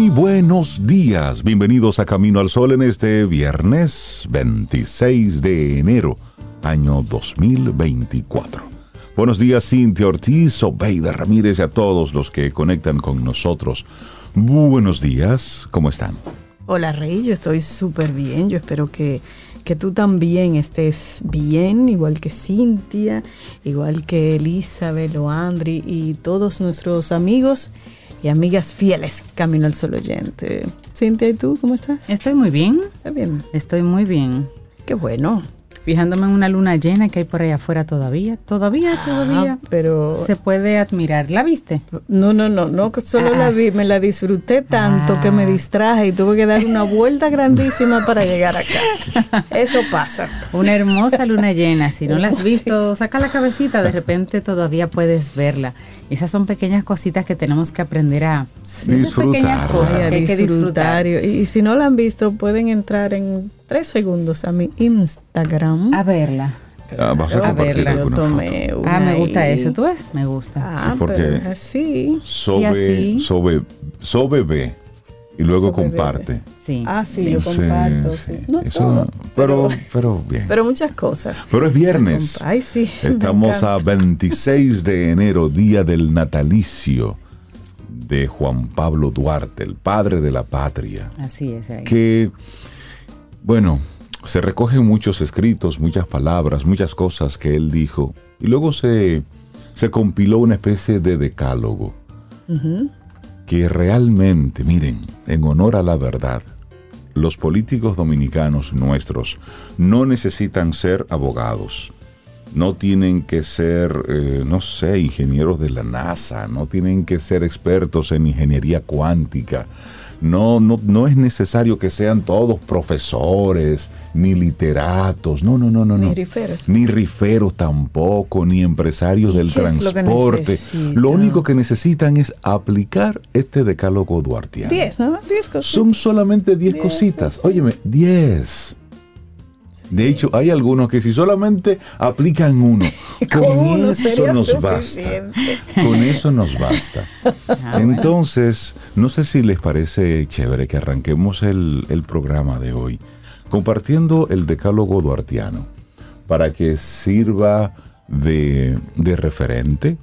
Muy buenos días, bienvenidos a Camino al Sol en este viernes 26 de enero, año 2024. Buenos días Cintia Ortiz, Obeida Ramírez y a todos los que conectan con nosotros. Buenos días, ¿cómo están? Hola Rey, yo estoy súper bien, yo espero que que tú también estés bien, igual que Cintia, igual que Elizabeth, Andri y todos nuestros amigos y amigas fieles Camino al Sol Oyente. Cintia, ¿y tú cómo estás? Estoy muy bien. ¿Estás bien? Estoy muy bien. Qué bueno fijándome en una luna llena que hay por ahí afuera todavía. Todavía, ah, todavía. pero. Se puede admirar. ¿La viste? No, no, no, no, solo la ah. vi, me la disfruté tanto que me ah. distraje y tuve que dar una vuelta grandísima para llegar acá. Eso pasa. Una hermosa luna llena. Si no la has visto, saca la cabecita, de repente todavía puedes verla. Esas son pequeñas cositas que tenemos que aprender a disfrutar. pequeñas cosas que hay que disfrutar. Y, si no la han visto, pueden entrar en tres segundos a mi Instagram. A verla. Ah, vas a, verla. ah, me gusta eso. ¿Tú ves? Me gusta. Ah, porque así. Sobe, sobe, sobe ve y luego comparte. Sí. Ah, sí, yo comparto. Sí. No pero, pero, bien. Pero muchas cosas. Pero es viernes. Ay, sí. Estamos a 26 de enero, día del natalicio de Juan Pablo Duarte, el padre de la patria. Así es. Ahí. Que, bueno, se recogen muchos escritos, muchas palabras, muchas cosas que él dijo. Y luego se, se compiló una especie de decálogo que realmente, miren, en honor a la verdad, los políticos dominicanos nuestros no necesitan ser abogados, no tienen que ser, eh, no sé, ingenieros de la NASA, no tienen que ser expertos en ingeniería cuántica, no, no, no es necesario que sean todos profesores, ni literatos, no, no, no, no. Ni riferos. Ni riferos tampoco, ni empresarios del transporte. Lo, único que necesitan es aplicar este decálogo duartiano. Diez, ¿no? Diez cositas. Son solamente diez, cositas. Óyeme, diez. De hecho, hay algunos que si solamente aplican uno, con eso nos basta. Con eso nos basta. Entonces, no sé si les parece chévere que arranquemos el, el programa de hoy compartiendo el decálogo duartiano para que sirva de, de referente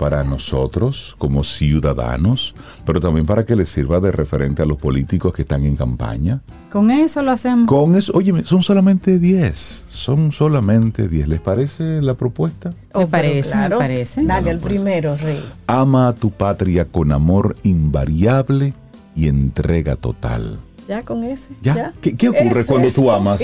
para nosotros como ciudadanos, pero también para que les sirva de referente a los políticos que están en campaña. Con eso lo hacemos. Con eso, oye, son solamente 10, son solamente 10. ¿Les parece la propuesta? Me parece, me parece. Dale al primero, Rey. Ama a tu patria con amor invariable y entrega total ya con ese. ¿Ya? ¿Qué, ocurre cuando tú amas?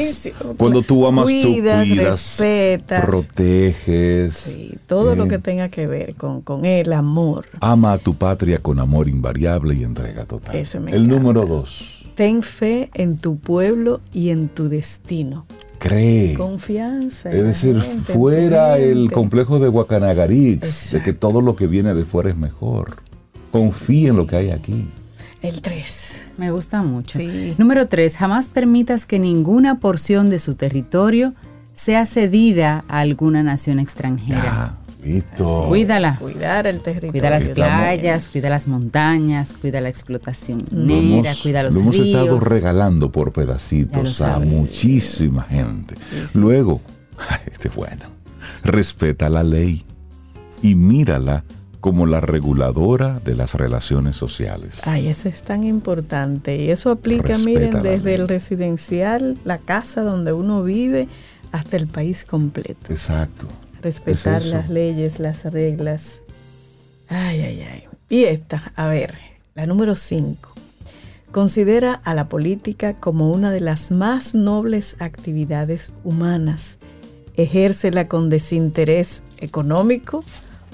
Cuando tú amas, cuidas, tú cuidas, respetas, proteges. Sí, todo lo que tenga que ver con, con, el amor. Ama a tu patria con amor invariable y entrega total. Ese me el número dos. Ten fe en tu pueblo y en tu destino. Cree. Confianza. Es decir, fuera el complejo de Guacanagaritz, de que todo lo que viene de fuera es mejor. Confía en lo que hay aquí. El 3. Me gusta mucho. Número 3. Jamás permitas que ninguna porción de su territorio sea cedida a alguna nación extranjera. listo. Cuídala. Cuidar el territorio. Cuida las playas, cuida las montañas, cuida la explotación minera, cuida los ríos. Lo hemos estado regalando por pedacitos a muchísima gente. Luego, este es bueno, respeta la ley y mírala como la reguladora de las relaciones sociales. Ay, eso es tan importante. Y eso aplica, miren, desde el residencial, la casa donde uno vive, hasta el país completo. Exacto. Respetar las leyes, las reglas. Ay, ay, ay. Y esta, a ver, la número 5. Considera a la política como una de las más nobles actividades humanas. Ejércela con desinterés económico,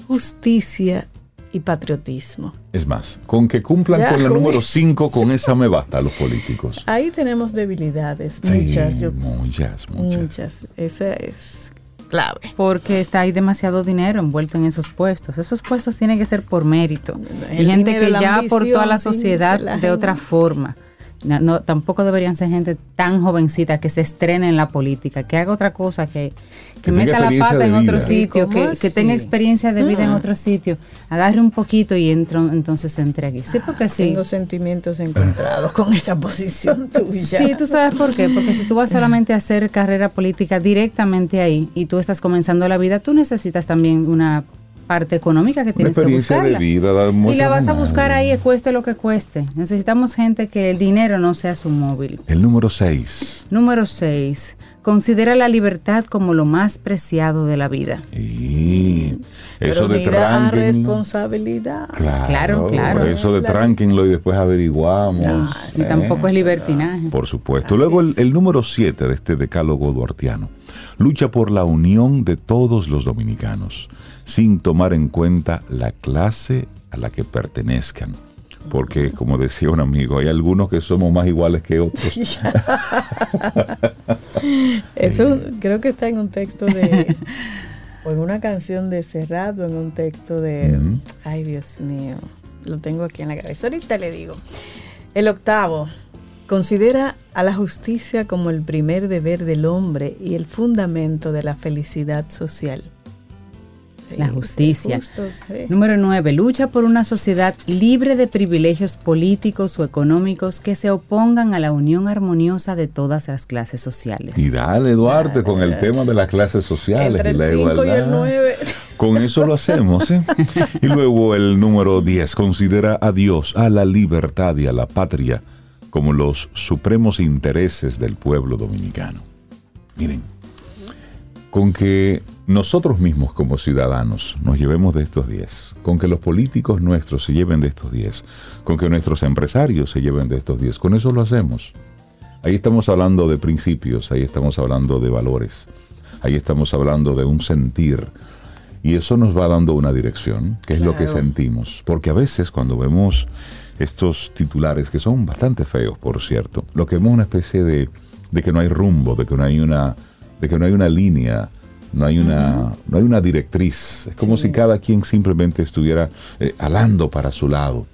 justicia y patriotismo. Es más, con que cumplan Ya, con la con número eso. 5, con esa me basta a los políticos. Ahí tenemos debilidades, Sí, muchas, yo- muchas, muchas. muchas. Esa es clave. Porque está ahí demasiado dinero envuelto en esos puestos. Esos puestos tienen que ser por mérito. El y gente dinero, que ya aportó a la sí, sociedad de la de otra forma. No, no, tampoco deberían ser gente tan jovencita que se estrene en la política, que haga otra cosa, que, que meta la pata en otro sitio, ¿Cómo que, que tenga experiencia de vida en Ah. otro sitio, agarre un poquito y entro, entonces se entregue. Sí, porque sí. Tengo sentimientos encontrados con esa posición tuya. Sí, tú sabes por qué, porque si tú vas solamente a hacer carrera política directamente ahí y tú estás comenzando la vida, tú necesitas también una parte económica que Una tienes que buscarla. de vida. da y la vas a buscar ahí, cueste lo que cueste. Necesitamos gente que el dinero no sea su móvil. El número 6. Número 6. Considera la libertad como lo más preciado de la vida. Y eso Pero de tránquenlo. responsabilidad. Claro, Claro, claro. Eso de tránquenlo y después averiguamos. Y ¿eh? tampoco es libertinaje. Por supuesto. Así Luego el, el número 7 de este decálogo duartiano. Lucha por la unión de todos los dominicanos, sin tomar en cuenta la clase a la que pertenezcan. Porque, como decía un amigo, hay algunos que somos más iguales que otros. Eso creo que está en un texto de. o en una canción de Serrat o en un texto de. Ay, Dios mío. Lo tengo aquí en la cabeza. Ahorita le digo. El octavo. Considera a la justicia como el primer deber del hombre y el fundamento de la felicidad social. Sí, La justicia. sí. Número 9. Lucha por una sociedad libre de privilegios políticos o económicos que se opongan a la unión armoniosa de todas las clases sociales. Y dale, Duarte, con el tema de las clases sociales Entre y el la 5 y igualdad. el 9. Con eso lo hacemos. ¿eh? Y luego el número 10 considera a Dios, a la libertad y a la patria como los supremos intereses del pueblo dominicano. Miren, con que nosotros mismos como ciudadanos nos llevemos de estos 10, con que los políticos nuestros se lleven de estos 10, con que nuestros empresarios se lleven de estos 10, con eso lo hacemos. Ahí estamos hablando de principios, ahí estamos hablando de valores, ahí estamos hablando de un sentir. Y eso nos va dando una dirección, que es lo que sentimos. Porque a veces cuando vemos estos titulares, que son bastante feos, por cierto, lo que vemos es una especie de, de que no hay rumbo, de que no hay una, de que no hay una línea, no hay una, no hay una directriz. Es como si cada quien simplemente estuviera eh, alando para su lado.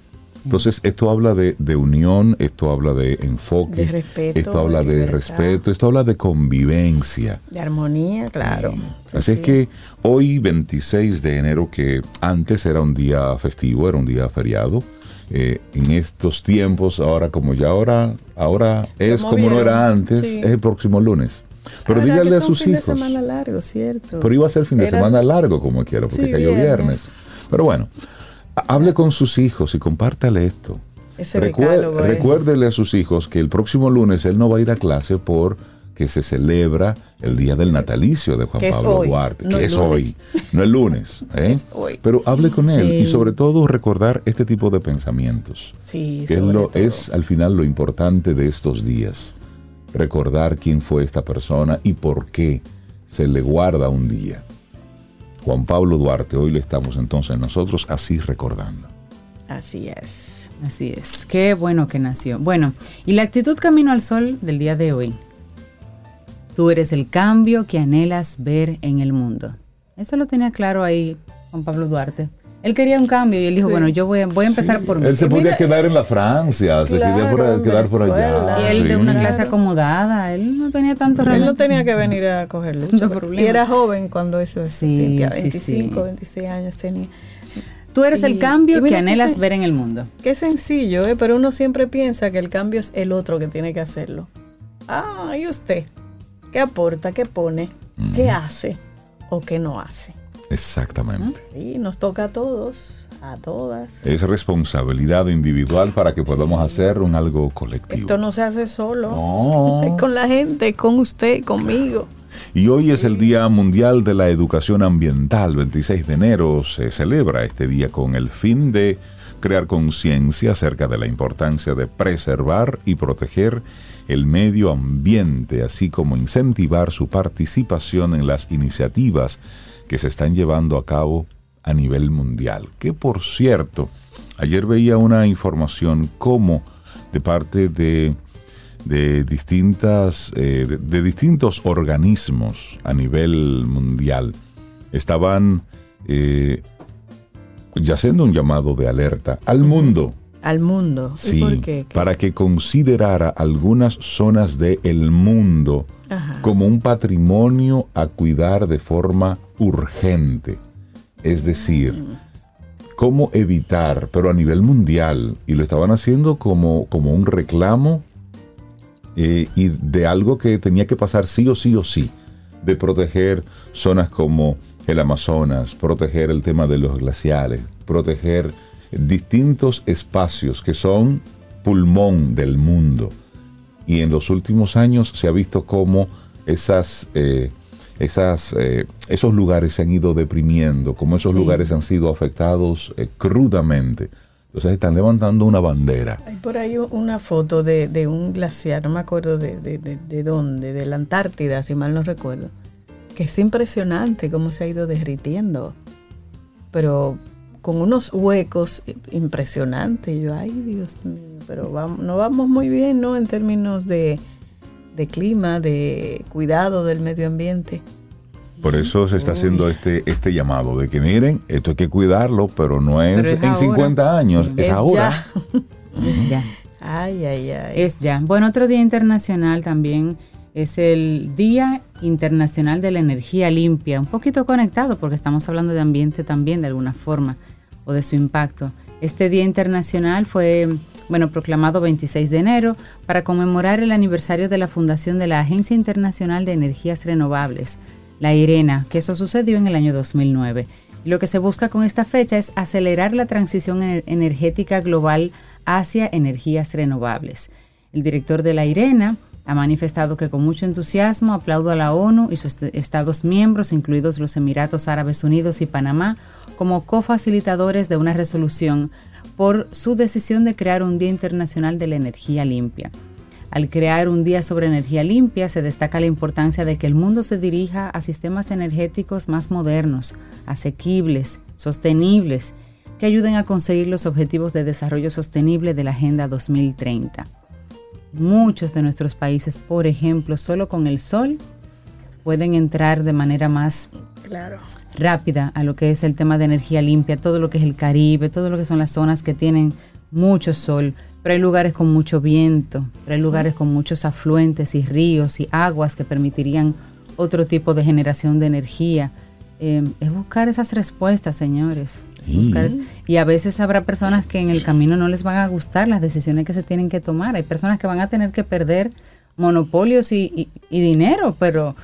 Entonces, esto habla de, de unión, esto habla de enfoque, De respeto, esto habla de respeto, esto habla de convivencia. De armonía, claro. Sí, Así es que hoy, 26 de enero, que antes era un día festivo, era un día feriado, eh, en estos tiempos, ahora como ya ahora, ahora es como no era antes, sí. es el próximo lunes. Pero Ahora dígale a sus fin hijos. de semana largo, ¿cierto? Pero iba a ser fin de Era- semana largo como quiera, porque Sí, cayó viernes. viernes. Pero bueno, ha- hable con sus hijos y compártale esto. Ese Recuer- decálogo es- recuérdele a sus hijos que el próximo lunes él no va a ir a clase por que se celebra el día del natalicio de Juan Pablo hoy, Duarte, no que es lunes. hoy, no el lunes. ¿eh? Es hoy. Pero hable con él Sí. y sobre todo recordar este tipo de pensamientos, Sí, que es, lo, es al final lo importante de estos días. Recordar quién fue esta persona y por qué se le guarda un día. Juan Pablo Duarte, hoy le estamos entonces nosotros así recordando. Así es. Así es. Qué bueno que nació. Bueno, y la actitud camino al sol del día de hoy. Tú eres el cambio que anhelas ver en el mundo. Eso lo tenía claro ahí Juan Pablo Duarte. Él quería un cambio y él dijo, Sí. bueno, yo voy a, voy a empezar por mí. Él se podía mira, quedar en la Francia, se quería por- quedar por allá. Y él de sí. una Claro. clase acomodada, él no tenía tanto Él no tenía que venir a coger lucha. No y era joven cuando eso sí, 25, sí. 26 años tenía. Tú eres Y- el cambio que que anhelas ver en el mundo. Qué sencillo, ¿eh? pero uno siempre piensa que el cambio es el otro que tiene que hacerlo. Ah, ¿y usted? ¿Qué aporta? ¿Qué pone? ¿Qué hace? ¿O qué no hace? Exactamente. Y nos toca a todos, a todas. Es responsabilidad individual para que podamos hacer un algo colectivo. Esto no se hace solo. No. Es con la gente, con usted, conmigo. Y hoy es el Día Mundial de la Educación Ambiental. 26 de enero se celebra este día con el fin de crear conciencia acerca de la importancia de preservar y proteger el medio ambiente, así como incentivar su participación en las iniciativas que se están llevando a cabo a nivel mundial. Que por cierto, ayer veía una información como de parte de, de distintas, eh, de, de distintos organismos a nivel mundial estaban eh, ya haciendo un llamado de alerta al mundo. Al mundo. ¿Y Sí, por qué? para que considerara algunas zonas del mundo Ajá. como un patrimonio a cuidar de forma urgente. Es decir, cómo evitar, pero a nivel mundial, y lo estaban haciendo como, como un reclamo eh, y de algo que tenía que pasar sí o sí o sí, de proteger zonas como el Amazonas, proteger el tema de los glaciares, proteger distintos espacios que son pulmón del mundo. Y en los últimos años se ha visto cómo esas, eh, esas, eh, esos lugares se han ido deprimiendo, cómo esos Sí. lugares han sido afectados eh, crudamente. Entonces están levantando una bandera. Hay por ahí una foto de, de un glaciar, no me acuerdo de, de, de- de dónde, de la Antártida, si mal no recuerdo, que es impresionante cómo se ha ido derritiendo, pero con unos huecos impresionantes. Yo, ay Dios mío, pero vamos, no vamos muy bien, ¿no? En términos de, de clima, de cuidado del medio ambiente. Por eso se está haciendo este, este llamado de que miren, esto hay que cuidarlo, pero no es, Pero es en ahora. 50 años, Sí. es, Es ahora. Es ya. Ay, ay, ay. Es ya. Bueno, otro día internacional también es el Día Internacional de la Energía Limpia, un poquito conectado porque estamos hablando de ambiente también de alguna forma o de su impacto. Este Día Internacional fue, bueno, proclamado 26 de enero para conmemorar el aniversario de la fundación de la Agencia Internacional de Energías Renovables, la IRENA, que eso sucedió en el año 2009. Y lo que se busca con esta fecha es acelerar la transición ener- energética global hacia energías renovables. El director de la IRENA ha manifestado que con mucho entusiasmo aplaudo a la ONU y sus est- Estados miembros, incluidos los Emiratos Árabes Unidos y Panamá, como cofacilitadores de una resolución por su decisión de crear un Día Internacional de la Energía Limpia. Al crear un día sobre energía limpia, se destaca la importancia de que el mundo se dirija a sistemas energéticos más modernos, asequibles, sostenibles, que ayuden a conseguir los objetivos de desarrollo sostenible de la Agenda 2030. Muchos de nuestros países, por ejemplo, solo con el sol, pueden entrar de manera más Claro. Rápida a lo que es el tema de energía limpia, todo lo que es el Caribe, todo lo que son las zonas que tienen mucho sol, pero hay lugares con mucho viento, pero hay lugares con muchos afluentes y ríos y aguas que permitirían otro tipo de generación de energía. Eh, es buscar esas respuestas, señores. Es Sí. buscar es- y a veces habrá personas que en el camino no les van a gustar las decisiones que se tienen que tomar. Hay personas que van a tener que perder monopolios y, y- y dinero, pero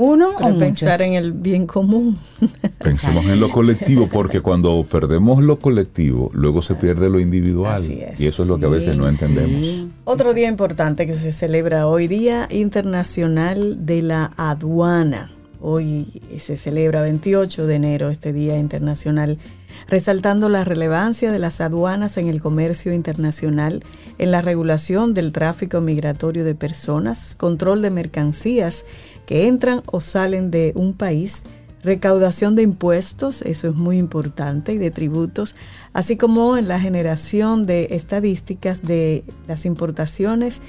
uno Pero o pensar muchos. en el bien común. Pensemos en lo colectivo, porque cuando perdemos lo colectivo, luego se pierde lo individual. Así es. Y eso es lo que a veces no entendemos. Sí. Otro día importante que se celebra hoy, Día Internacional de la Aduana. Hoy se celebra 28 de enero este Día Internacional, resaltando la relevancia de las aduanas en el comercio internacional, en la regulación del tráfico migratorio de personas, control de mercancías que entran o salen de un país, recaudación de impuestos, eso es muy importante, y de tributos, así como en la generación de estadísticas de las importaciones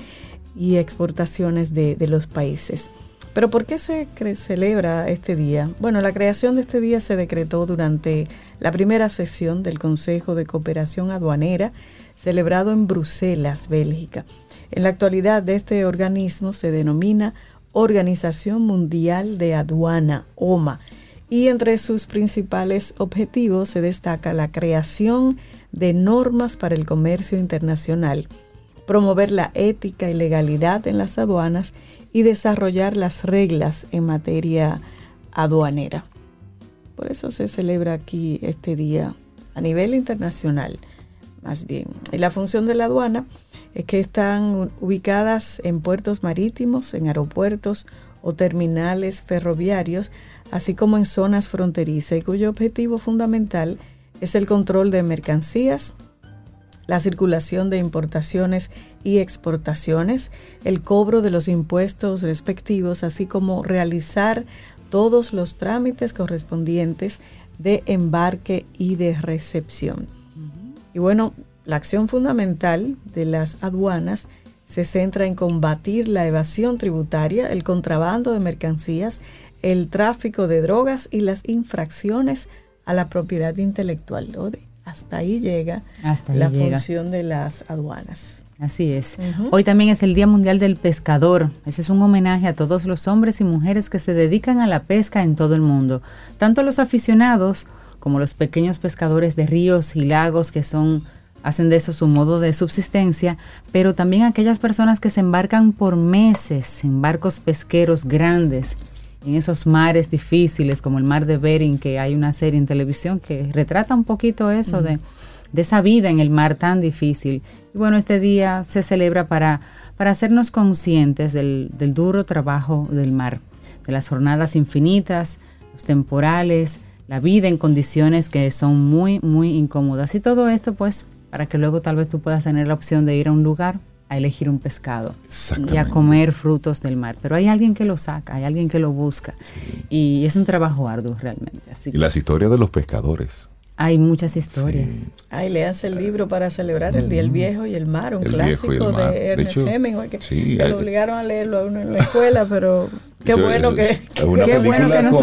y exportaciones de, los países. Pero ¿por qué se celebra este día? Bueno, la creación de este día se decretó durante la primera sesión del Consejo de Cooperación Aduanera celebrado en Bruselas, Bélgica. En la actualidad este organismo se denomina Organización Mundial de Aduana, OMA, y entre sus principales objetivos se destaca la creación de normas para el comercio internacional, promover la ética y legalidad en las aduanas y desarrollar las reglas en materia aduanera. Por eso se celebra aquí este día a nivel internacional, más bien. Y la función de la aduana es que están ubicadas en puertos marítimos, en aeropuertos o terminales ferroviarios, así como en zonas fronterizas y cuyo objetivo fundamental es el control de mercancías, la circulación de importaciones y exportaciones, el cobro de los impuestos respectivos, así como realizar todos los trámites correspondientes de embarque y de recepción. Y bueno, la acción fundamental de las aduanas se centra en combatir la evasión tributaria, el contrabando de mercancías, el tráfico de drogas y las infracciones a la propiedad intelectual. Hasta ahí llega la función de las aduanas. Así es. Hoy también es el Día Mundial del Pescador. Ese es un homenaje a todos los hombres y mujeres que se dedican a la pesca en todo el mundo, tanto los aficionados como los pequeños pescadores de ríos y lagos que son hacen de eso su modo de subsistencia, pero también aquellas personas que se embarcan por meses en barcos pesqueros grandes en esos mares difíciles como el mar de Bering, que hay una serie en televisión que retrata un poquito eso de, esa vida en el mar tan difícil. Y bueno, este día se celebra para, para hacernos conscientes del, del duro trabajo del mar, de las jornadas infinitas, los temporales, la vida en condiciones que son muy, muy incómodas. Y todo esto pues para que luego tal vez tú puedas tener la opción de ir a un lugar a elegir un pescado y a comer frutos del mar. Pero hay alguien que lo saca, hay alguien que lo busca. Y es un trabajo arduo realmente. y las historias de los pescadores. Hay muchas historias. Ay, le hace el libro para celebrar el Día del Viejo y el Mar, un clásico de Ernest Hemingway, que, lo obligaron a leerlo a uno en la escuela, pero qué bueno que, qué bueno que nos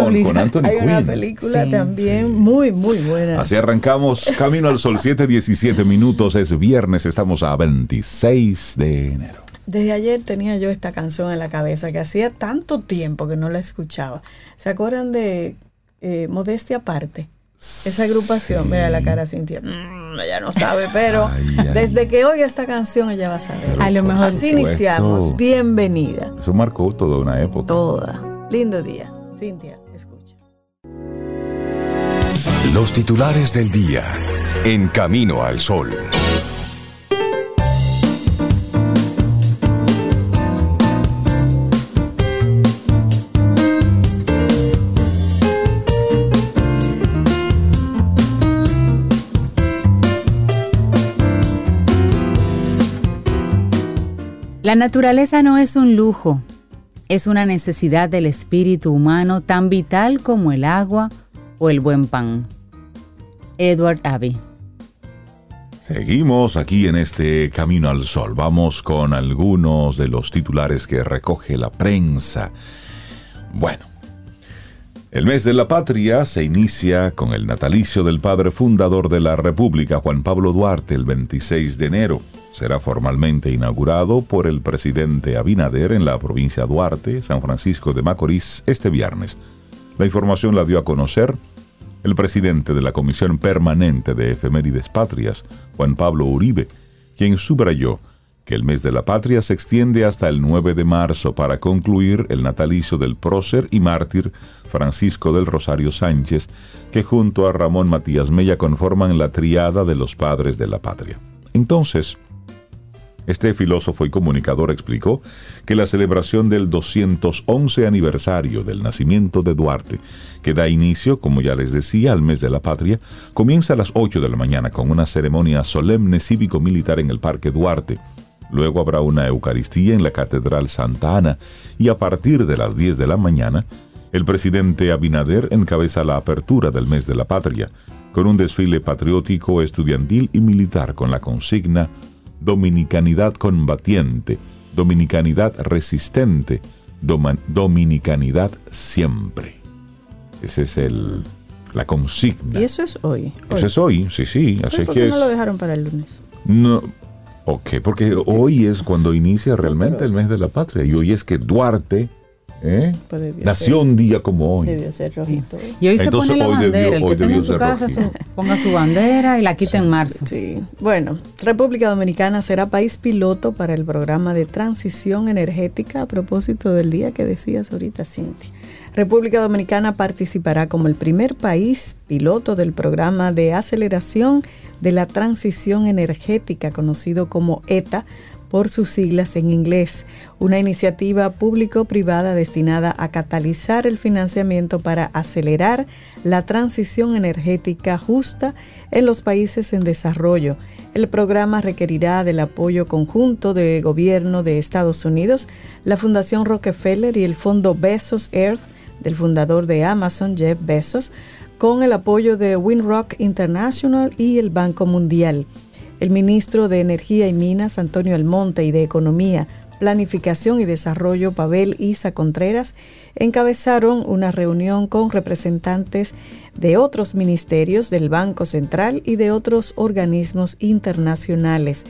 con, Hay una película también muy, muy buena. Así arrancamos Camino al Sol, 7:17 minutos, es viernes, estamos a 26 de enero. Desde ayer tenía yo esta canción en la cabeza que hacía tanto tiempo que no la escuchaba. ¿Se acuerdan de eh, Modestia Aparte? Esa agrupación, mira la cara sintiendo, mm, ella no sabe, pero desde que oiga esta canción ella va a saber. A lo mejor. Así iniciamos. Bienvenida. Eso marcó toda una época. Toda. Lindo día. Cintia, escucha. Los titulares del día. En camino al sol. La naturaleza no es un lujo, es una necesidad del espíritu humano tan vital como el agua o el buen pan. Edward Abbey. Seguimos aquí en este Camino al Sol. Vamos con algunos de los titulares que recoge la prensa. Bueno, el mes de la patria se inicia con el natalicio del padre fundador de la República, Juan Pablo Duarte, el 26 de enero será formalmente inaugurado por el presidente Abinader en la provincia Duarte, San Francisco de Macorís, este viernes. La información la dio a conocer el presidente de la Comisión Permanente de Efemérides Patrias, Juan Pablo Uribe, quien subrayó que el mes de la patria se extiende hasta el 9 de marzo para concluir el natalicio del prócer y mártir Francisco del Rosario Sánchez, que junto a Ramón Matías Mella conforman la triada de los padres de la patria. Entonces, este filósofo y comunicador explicó que la celebración del 211 aniversario del nacimiento de Duarte, que da inicio, como ya les decía, al mes de la patria, comienza a las 8 de la mañana con una ceremonia solemne cívico-militar en el Parque Duarte. Luego habrá una Eucaristía en la Catedral Santa Ana y a partir de las 10 de la mañana, el presidente Abinader encabeza la apertura del mes de la patria, con un desfile patriótico, estudiantil y militar con la consigna dominicanidad combatiente, dominicanidad resistente, dominicanidad siempre. Esa es el, la consigna. Y eso es hoy. Eso es hoy, sí, sí. Así ¿Por qué no lo dejaron para el lunes? No, ok, porque hoy es cuando inicia realmente el mes de la patria y hoy es que Duarte ¿Eh? Pues Nació un día como hoy. Debió ser rojito. Y hoy se pone la bandera. el que en su casa ponga su bandera y la quita en marzo. Sí. Bueno, República Dominicana será país piloto para el programa de transición energética a propósito del día que decías ahorita, Cintia. República Dominicana participará como el primer país piloto del programa de aceleración de la transición energética conocido como ETA por sus siglas en inglés, una iniciativa público-privada destinada a catalizar el financiamiento para acelerar la transición energética justa en los países en desarrollo. El programa requerirá del apoyo conjunto de gobierno de Estados Unidos, la Fundación Rockefeller y el fondo Bezos Earth del fundador de Amazon, Jeff Bezos, con el apoyo de Windrock International y el Banco Mundial. El ministro de Energía y Minas, Antonio Almonte, y de Economía, Planificación y Desarrollo, Pavel Isa Contreras, encabezaron una reunión con representantes de otros ministerios del Banco Central y de otros organismos internacionales.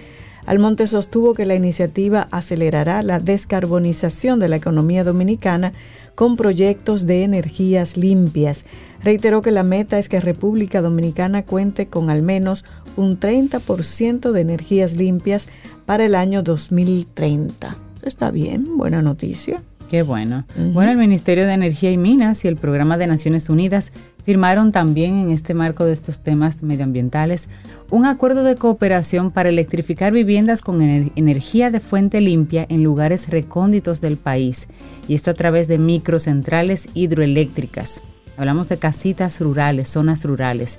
Almonte sostuvo que la iniciativa acelerará la descarbonización de la economía dominicana con proyectos de energías limpias. Reiteró que la meta es que República Dominicana cuente con al menos un 30% de energías limpias para el año 2030. Está bien, buena noticia. Qué bueno. Bueno, el Ministerio de Energía y Minas y el Programa de Naciones Unidas firmaron también en este marco de estos temas medioambientales un acuerdo de cooperación para electrificar viviendas con energía de fuente limpia en lugares recónditos del país, y esto a través de microcentrales hidroeléctricas. Hablamos de casitas rurales, zonas rurales.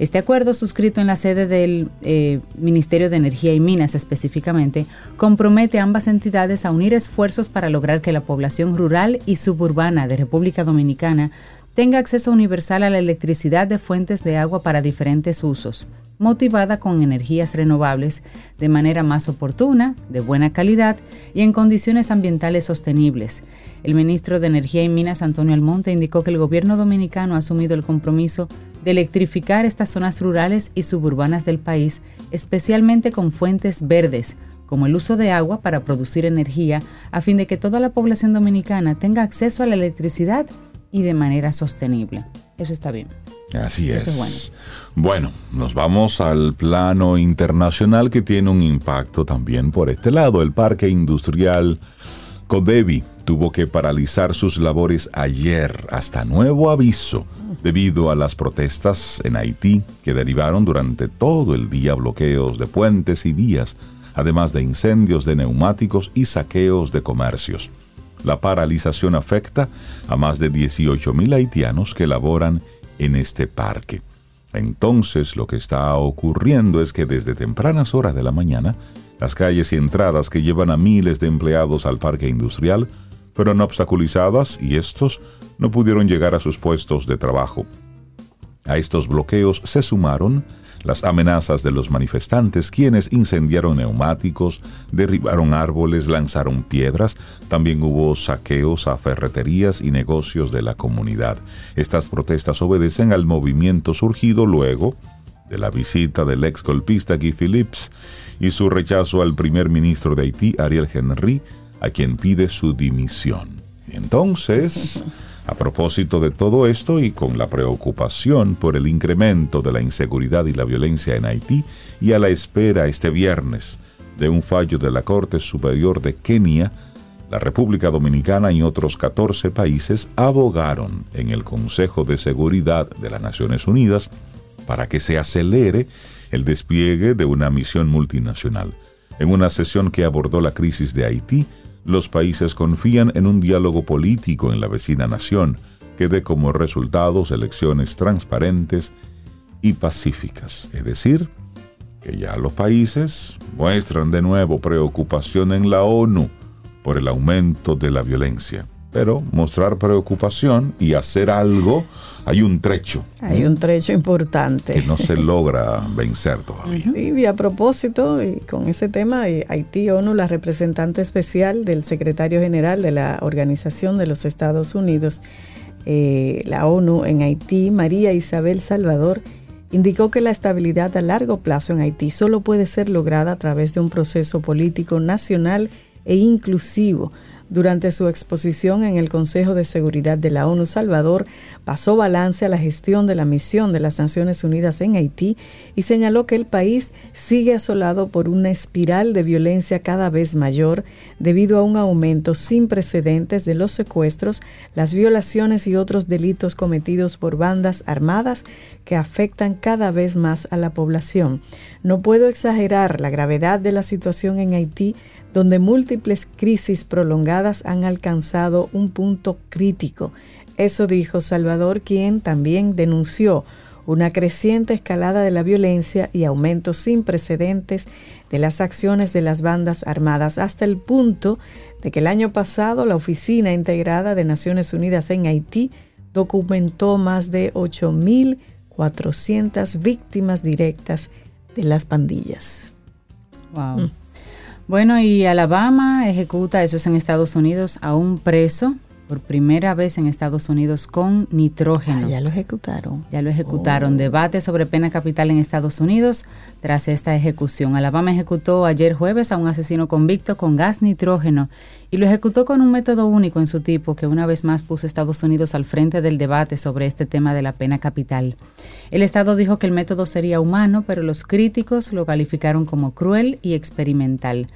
Este acuerdo, suscrito en la sede del eh, Ministerio de Energía y Minas específicamente, compromete a ambas entidades a unir esfuerzos para lograr que la población rural y suburbana de República Dominicana tenga acceso universal a la electricidad de fuentes de agua para diferentes usos, motivada con energías renovables de manera más oportuna, de buena calidad y en condiciones ambientales sostenibles. El ministro de Energía y Minas, Antonio Almonte, indicó que el gobierno dominicano ha asumido el compromiso de electrificar estas zonas rurales y suburbanas del país, especialmente con fuentes verdes, como el uso de agua para producir energía, a fin de que toda la población dominicana tenga acceso a la electricidad y de manera sostenible. Eso está bien. Así es. bueno. nos vamos al plano internacional que tiene un impacto también por este lado. El parque industrial Codevi tuvo que paralizar sus labores ayer hasta nuevo aviso debido a las protestas en Haití que derivaron durante todo el día bloqueos de puentes y vías, además de incendios de neumáticos y saqueos de comercios. La paralización afecta a más de 18.000 haitianos que laboran en este parque. Entonces lo que está ocurriendo es que desde tempranas horas de la mañana, las calles y entradas que llevan a miles de empleados al parque industrial fueron obstaculizadas y estos no pudieron llegar a sus puestos de trabajo. A estos bloqueos se sumaron las amenazas de los manifestantes, quienes incendiaron neumáticos, derribaron árboles, lanzaron piedras, también hubo saqueos a ferreterías y negocios de la comunidad. Estas protestas obedecen al movimiento surgido luego de la visita del ex golpista Guy Phillips y su rechazo al primer ministro de Haití, Ariel Henry, a quien pide su dimisión. Entonces, a propósito de todo esto y con la preocupación por el incremento de la inseguridad y la violencia en Haití y a la espera este viernes de un fallo de la Corte Superior de Kenia, la República Dominicana y otros 14 países abogaron en el Consejo de Seguridad de las Naciones Unidas para que se acelere el despliegue de una misión multinacional. En una sesión que abordó la crisis de Haití, los países confían en un diálogo político en la vecina nación que dé como resultados elecciones transparentes y pacíficas. Es decir, que ya los países muestran de nuevo preocupación en la ONU por el aumento de la violencia pero mostrar preocupación y hacer algo, hay un trecho. Hay un trecho importante. Que no se logra vencer todavía. Sí, y a propósito, y con ese tema, Haití, ONU, la representante especial del secretario general de la Organización de los Estados Unidos, eh, la ONU en Haití, María Isabel Salvador, indicó que la estabilidad a largo plazo en Haití solo puede ser lograda a través de un proceso político nacional e inclusivo durante su exposición en el Consejo de Seguridad de la ONU, Salvador pasó balance a la gestión de la misión de las Naciones Unidas en Haití y señaló que el país sigue asolado por una espiral de violencia cada vez mayor debido a un aumento sin precedentes de los secuestros, las violaciones y otros delitos cometidos por bandas armadas que afectan cada vez más a la población. No puedo exagerar la gravedad de la situación en Haití donde múltiples crisis prolongadas han alcanzado un punto crítico. Eso dijo Salvador, quien también denunció una creciente escalada de la violencia y aumentos sin precedentes de las acciones de las bandas armadas, hasta el punto de que el año pasado la Oficina Integrada de Naciones Unidas en Haití documentó más de 8.400 víctimas directas de las pandillas. Wow. Mm. Bueno, y Alabama ejecuta, eso es en Estados Unidos, a un preso por primera vez en Estados Unidos con nitrógeno. Ah, ya lo ejecutaron. Ya lo ejecutaron. Oh. Debate sobre pena capital en Estados Unidos tras esta ejecución. Alabama ejecutó ayer jueves a un asesino convicto con gas nitrógeno y lo ejecutó con un método único en su tipo que una vez más puso a Estados Unidos al frente del debate sobre este tema de la pena capital. El Estado dijo que el método sería humano, pero los críticos lo calificaron como cruel y experimental.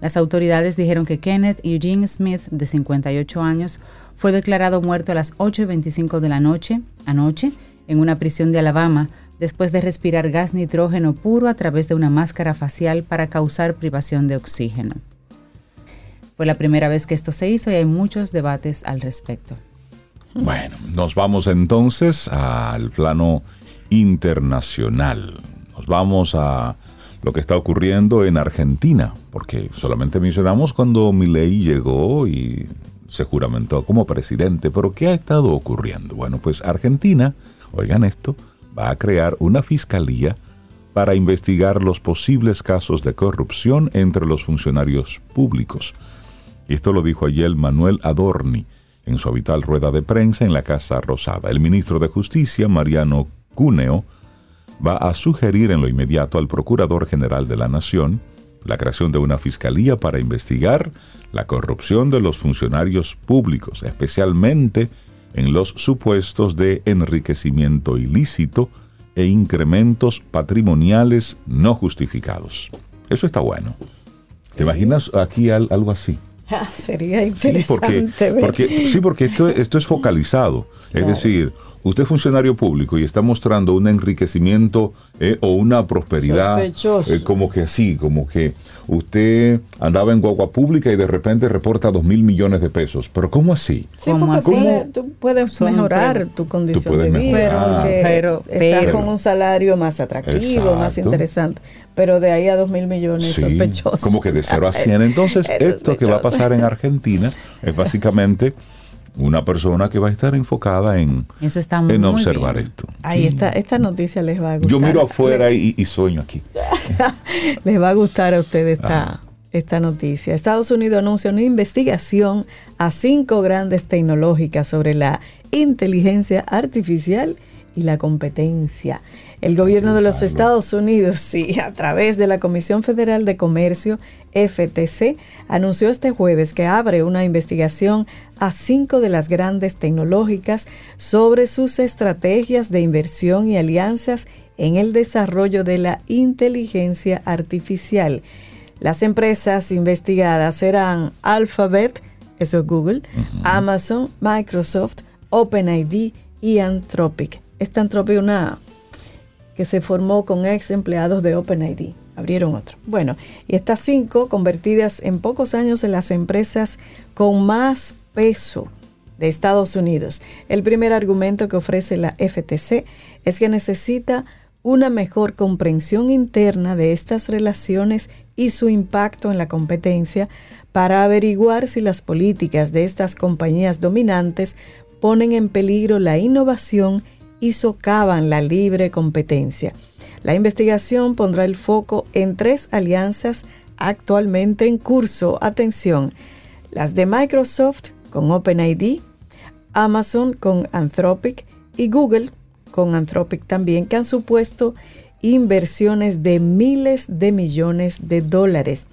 Las autoridades dijeron que Kenneth Eugene Smith, de 58 años, fue declarado muerto a las 8 y 25 de la noche, anoche, en una prisión de Alabama, después de respirar gas nitrógeno puro a través de una máscara facial para causar privación de oxígeno. Fue la primera vez que esto se hizo y hay muchos debates al respecto. Bueno, nos vamos entonces al plano internacional. Nos vamos a lo que está ocurriendo en Argentina, porque solamente mencionamos cuando Milei llegó y se juramentó como presidente, pero ¿qué ha estado ocurriendo? Bueno, pues Argentina, oigan esto, va a crear una fiscalía para investigar los posibles casos de corrupción entre los funcionarios públicos. Y esto lo dijo ayer Manuel Adorni en su habitual rueda de prensa en la Casa Rosada. El ministro de Justicia, Mariano Cuneo, va a sugerir en lo inmediato al Procurador General de la Nación la creación de una fiscalía para investigar la corrupción de los funcionarios públicos, especialmente en los supuestos de enriquecimiento ilícito e incrementos patrimoniales no justificados. Eso está bueno. ¿Te imaginas aquí algo así? Ah, sería interesante. Sí, porque, sí, porque esto, esto es focalizado. Es decir, usted es funcionario público y está mostrando un enriquecimiento eh, o una prosperidad eh, como que así, como que usted andaba en guagua pública y de repente reporta dos mil millones de pesos. Pero ¿cómo así? Sí, porque tú puedes mejorar tu condición de vida, pero, estás con un salario más atractivo, más interesante. Pero de ahí a dos mil millones sospechosos. Como que de cero a 100. Entonces, esto que va a pasar en Argentina es básicamente una persona que va a estar enfocada en, en observar esto. Ahí está, esta noticia les va a gustar. Yo miro afuera y, sueño aquí. les va a gustar a ustedes esta, esta noticia. Estados Unidos anuncia una investigación a cinco grandes tecnológicas sobre la inteligencia artificial y la competencia. El gobierno de los Estados Unidos, sí, a través de la Comisión Federal de Comercio, FTC, anunció este jueves que abre una investigación a cinco de las grandes tecnológicas sobre sus estrategias de inversión y alianzas en el desarrollo de la inteligencia artificial. Las empresas investigadas serán Alphabet, eso es Google, Amazon, Microsoft, OpenID y Anthropic. Esta Anthropic es una que se formó con ex empleados de OpenID. Abrieron otro. Bueno, y estas cinco convertidas en pocos años en las empresas con más peso de Estados Unidos. El primer argumento que ofrece la FTC es que necesita una mejor comprensión interna de estas relaciones y su impacto en la competencia para averiguar si las políticas de estas compañías dominantes ponen en peligro la innovación y socavan la libre competencia. La investigación pondrá el foco en tres alianzas actualmente en curso. Atención, las de Microsoft con OpenID, Amazon con Anthropic y Google con Anthropic también, que han supuesto inversiones de miles de millones de dólares.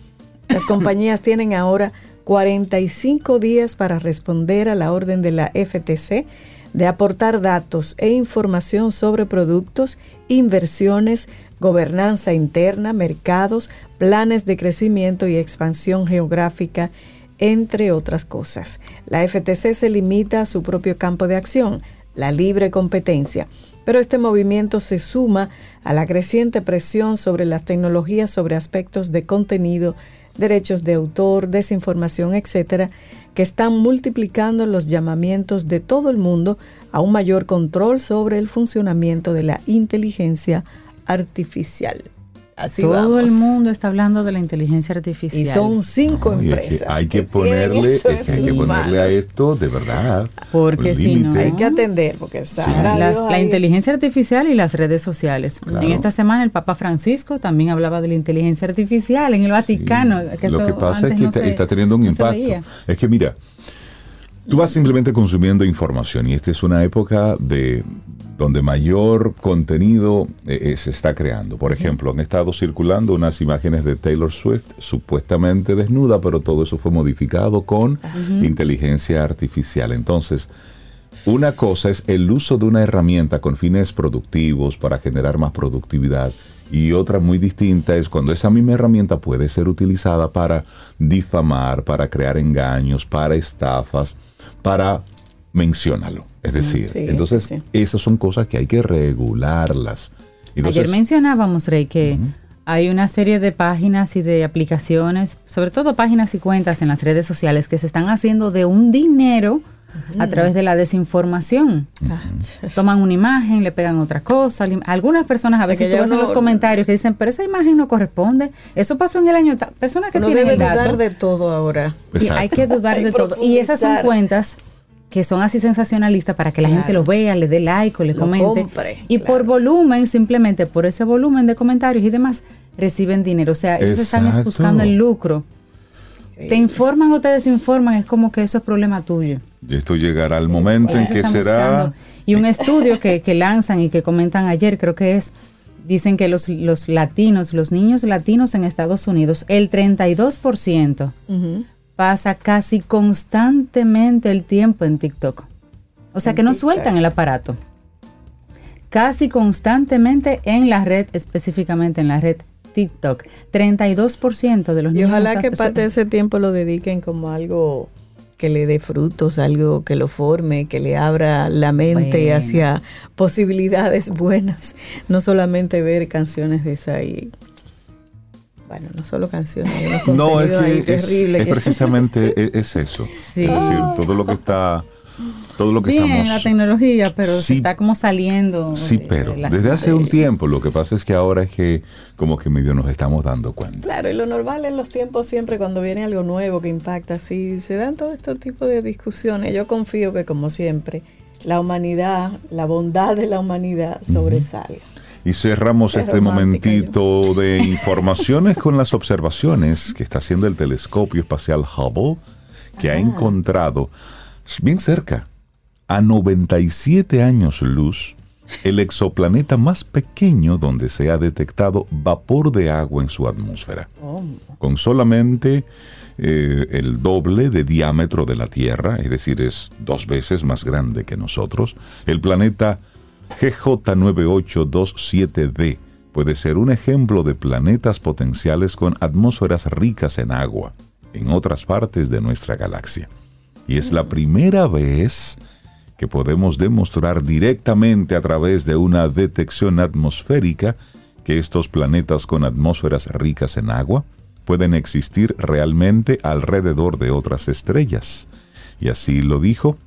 Las compañías tienen ahora 45 días para responder a la orden de la FTC de aportar datos e información sobre productos, inversiones, gobernanza interna, mercados, planes de crecimiento y expansión geográfica, entre otras cosas. La FTC se limita a su propio campo de acción, la libre competencia, pero este movimiento se suma a la creciente presión sobre las tecnologías sobre aspectos de contenido, derechos de autor, desinformación, etcétera, que están multiplicando los llamamientos de todo el mundo a un mayor control sobre el funcionamiento de la inteligencia artificial. Así Todo el mundo está hablando de la inteligencia artificial. Y son cinco No, y es que empresas. hay que ponerle, es que hay que ponerle a esto de verdad. Porque si no-. Hay que atender, porque Las- Dios la inteligencia artificial y las redes sociales. Claro. En esta semana el Papa Francisco también hablaba de la inteligencia artificial en el Vaticano. Sí. que Lo que pasa es que no está, se- está teniendo un impacto. Es que mira, tú vas simplemente consumiendo información y esta es una época de donde mayor contenido eh, eh, se está creando. Por ejemplo, han estado circulando unas imágenes de Taylor Swift supuestamente desnuda, pero todo eso fue modificado con inteligencia artificial. Entonces, una cosa es el uso de una herramienta con fines productivos para generar más productividad y otra muy distinta es cuando esa misma herramienta puede ser utilizada para difamar, para crear engaños, para estafas, para mencionarlo. Es decir, sí, entonces sí. esas son cosas que hay que regularlas. Entonces, Ayer mencionábamos, Rey, que hay una serie de páginas y de aplicaciones, sobre todo páginas y cuentas en las redes sociales, que se están haciendo de un dinero a través de la desinformación. Toman una imagen, le pegan otra cosa. Algunas personas a sea, veces tú ves en los comentarios que dicen, pero esa imagen no corresponde. Eso pasó en el año. Personas que tienen debe el dato. dudar de todo ahora. Y hay que dudar Hay de todo. Y esas son cuentas que son así sensacionalistas para que la gente lo vea, le dé like o le Lo comente. compre, y por volumen, simplemente por ese volumen de comentarios y demás, reciben dinero. O sea, ellos están buscando el lucro. Te informan o te desinforman, es como que eso es problema tuyo. y esto llegará al momento en que será... buscando. Y un estudio que, que lanzan y que comentan ayer, creo que es, dicen que los, los latinos, los niños latinos en Estados Unidos, el 32% Ujú. pasa casi constantemente el tiempo en TikTok. O sea En que no TikTok. sueltan el aparato. Casi constantemente en la red, específicamente en la red TikTok. 32% de los Y niños. ojalá que parte de ese tiempo lo dediquen como algo que le dé frutos, algo que lo forme, que le abra la mente Bueno. hacia posibilidades buenas. No solamente ver canciones de esa y... Bueno, no solo canciones, No, es ahí que es, terribles es que- precisamente e- es eso. Sí. Es decir, todo lo que está, todo lo que Bien, estamos. la tecnología, pero Sí. se está como saliendo. Sí, de- pero de desde hace un sí. tiempo, lo que pasa es que ahora es que como que medio nos estamos dando cuenta. Claro, y lo normal en los tiempos siempre cuando viene algo nuevo que impacta así, se dan todo este tipo de discusiones. Yo confío que como siempre, la humanidad, la bondad de la humanidad sobresale. Y cerramos Qué este momentito de informaciones con las observaciones que está haciendo el telescopio espacial Hubble, que ha encontrado bien cerca, a 97 años luz, el exoplaneta más pequeño donde se ha detectado vapor de agua en su atmósfera. Con solamente eh, el doble de diámetro de la Tierra, es decir, es dos veces más grande que nosotros, el planeta GJ9827d puede ser un ejemplo de planetas potenciales con atmósferas ricas en agua en otras partes de nuestra galaxia. Y es la primera vez que podemos demostrar directamente a través de una detección atmosférica que estos planetas con atmósferas ricas en agua pueden existir realmente alrededor de otras estrellas. Y así lo dijo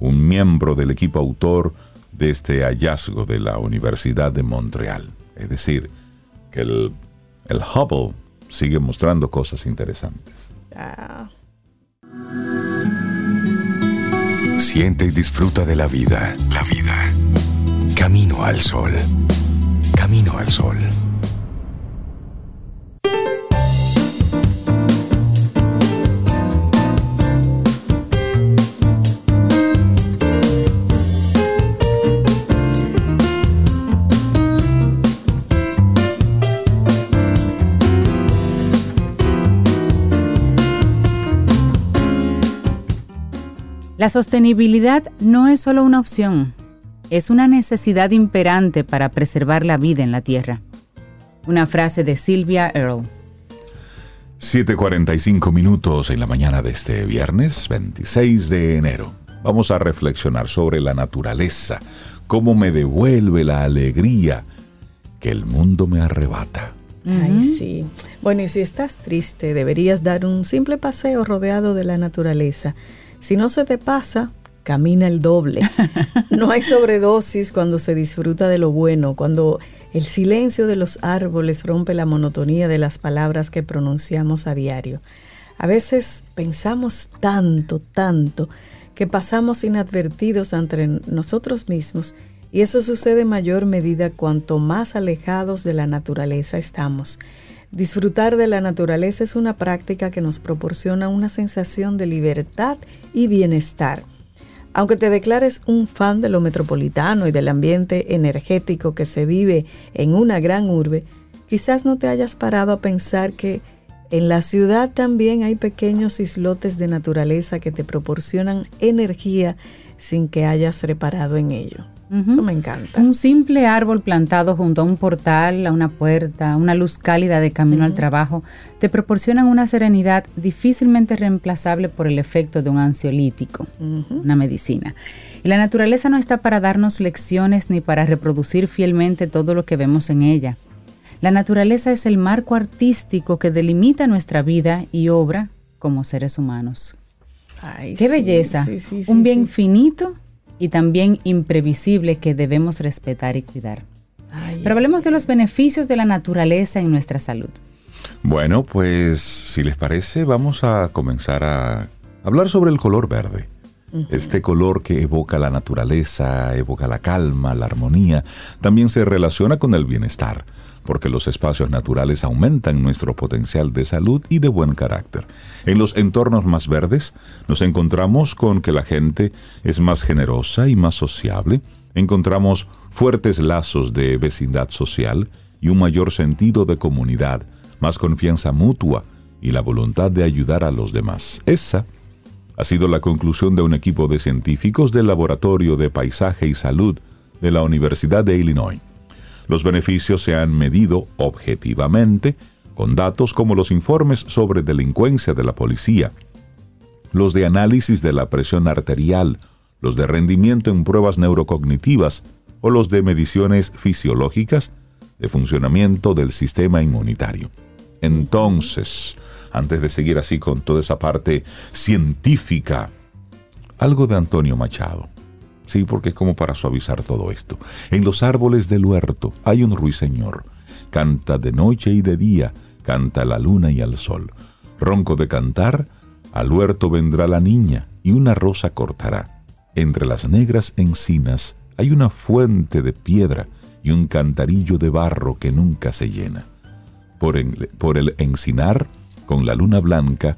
un miembro del equipo autor de este hallazgo de la Universidad de Montreal. Es decir, que el, Hubble sigue mostrando cosas interesantes. Siente y disfruta de la vida. La vida. Camino al sol. Camino al sol. La sostenibilidad no es solo una opción, es una necesidad imperante para preservar la vida en la Tierra. Una frase de Sylvia Earle. 7.45 minutos en la mañana de este viernes 26 de enero. Vamos a reflexionar sobre la naturaleza, cómo me devuelve la alegría que el mundo me arrebata. Ay, sí. Bueno, y si estás triste, deberías dar un simple paseo rodeado de la naturaleza. Si no se te pasa, camina el doble. No hay sobredosis cuando se disfruta de lo bueno, cuando El silencio de los árboles rompe la monotonía de las palabras que pronunciamos a diario. A veces pensamos tanto, tanto, que pasamos inadvertidos entre nosotros mismos y eso sucede en mayor medida cuanto más alejados de la naturaleza estamos. Disfrutar de la naturaleza es una práctica que nos proporciona una sensación de libertad y bienestar aunque te declares un fan de lo metropolitano y del ambiente energético que se vive en una gran urbe, quizás no te hayas parado a pensar que en la ciudad también hay pequeños islotes de naturaleza que te proporcionan energía sin que hayas reparado en ello. Eso me encanta. Un simple árbol plantado junto a un portal, a una puerta, una luz cálida de camino al trabajo, te proporcionan una serenidad difícilmente reemplazable por el efecto de un ansiolítico, una medicina. Y la naturaleza no está para darnos lecciones ni para reproducir fielmente todo lo que vemos en ella. La naturaleza es el marco artístico que delimita nuestra vida y obra como seres humanos. ¡Qué belleza! un bien finito y también imprevisible que debemos respetar y cuidar. Pero hablemos de los beneficios de la naturaleza en nuestra salud. Bueno, pues si les parece, vamos a comenzar a hablar sobre el color verde. Este color que evoca la naturaleza, evoca la calma, la armonía, también se relaciona con el bienestar porque los espacios naturales aumentan nuestro potencial de salud y de buen carácter. En los entornos más verdes nos encontramos con que la gente es más generosa y más sociable, encontramos fuertes lazos de vecindad social y un mayor sentido de comunidad, más confianza mutua y la voluntad de ayudar a los demás. Esa ha sido la conclusión de un equipo de científicos del Laboratorio de Paisaje y Salud de la Universidad de Illinois. Los beneficios se han medido objetivamente con datos como los informes sobre delincuencia de la policía, los de análisis de la presión arterial, los de rendimiento en pruebas neurocognitivas o los de mediciones fisiológicas de funcionamiento del sistema inmunitario. Entonces, antes de seguir así con toda esa parte científica, algo de Antonio Machado. Sí, porque es como para suavizar todo esto. En los árboles del huerto hay un ruiseñor. Canta de noche y de día, canta la luna y al sol. Ronco de cantar, al huerto vendrá la niña y una rosa cortará. Entre las negras encinas hay una fuente de piedra y un cantarillo de barro que nunca se llena. Por, por el encinar, con la luna blanca,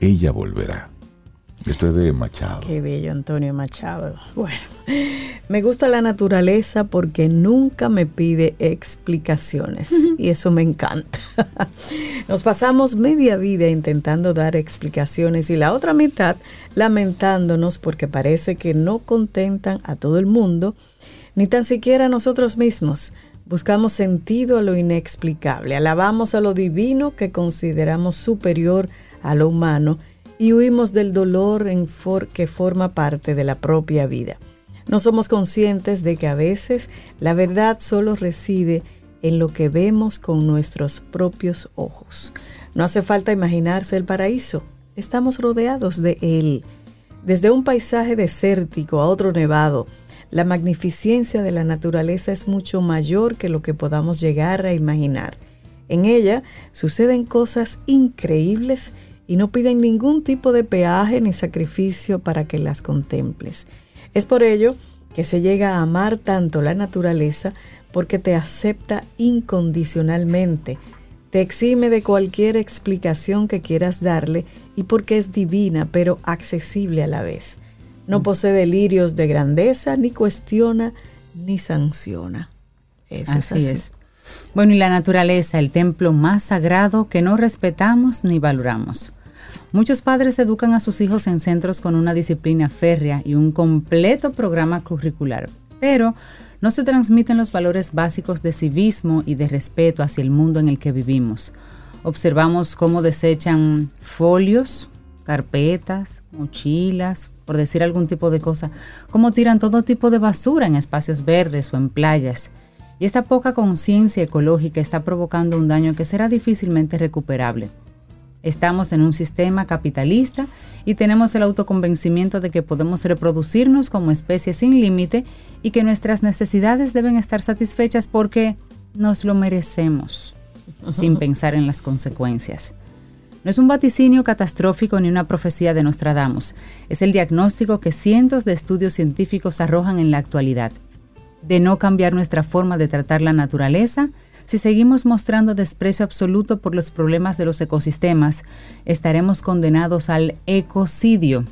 ella volverá. Esto es de Machado. Qué bello, Antonio Machado. Bueno, me gusta la naturaleza porque nunca me pide explicaciones y eso me encanta. Nos pasamos media vida intentando dar explicaciones y la otra mitad lamentándonos porque parece que no contentan a todo el mundo, ni tan siquiera a nosotros mismos. Buscamos sentido a lo inexplicable, alabamos a lo divino que consideramos superior a lo humano y huimos del dolor en que forma parte de la propia vida. No somos conscientes de que a veces la verdad solo reside en lo que vemos con nuestros propios ojos. No hace falta imaginarse el paraíso, estamos rodeados de él. Desde un paisaje desértico a otro nevado, la magnificencia de la naturaleza es mucho mayor que lo que podamos llegar a imaginar. En ella suceden cosas increíbles y no piden ningún tipo de peaje ni sacrificio para que las contemples. Es por ello que se llega a amar tanto la naturaleza porque te acepta incondicionalmente, te exime de cualquier explicación que quieras darle y porque es divina pero accesible a la vez. No mm. posee delirios de grandeza, ni cuestiona, ni sanciona. Eso es así. Es. Bueno, y la naturaleza, el templo más sagrado que no respetamos ni valoramos. Muchos padres educan a sus hijos en centros con una disciplina férrea y un completo programa curricular, pero no se transmiten los valores básicos de civismo y de respeto hacia el mundo en el que vivimos. Observamos cómo desechan folios, carpetas, mochilas, por decir algún tipo de cosa, cómo tiran todo tipo de basura en espacios verdes o en playas. Y esta poca conciencia ecológica está provocando un daño que será difícilmente recuperable. Estamos en un sistema capitalista y tenemos el autoconvencimiento de que podemos reproducirnos como especie sin límite y que nuestras necesidades deben estar satisfechas porque nos lo merecemos, sin pensar en las consecuencias. No es un vaticinio catastrófico ni una profecía de Nostradamus, es el diagnóstico que cientos de estudios científicos arrojan en la actualidad. De no cambiar nuestra forma de tratar la naturaleza, si seguimos mostrando desprecio absoluto por los problemas de los ecosistemas, estaremos condenados al ecocidio.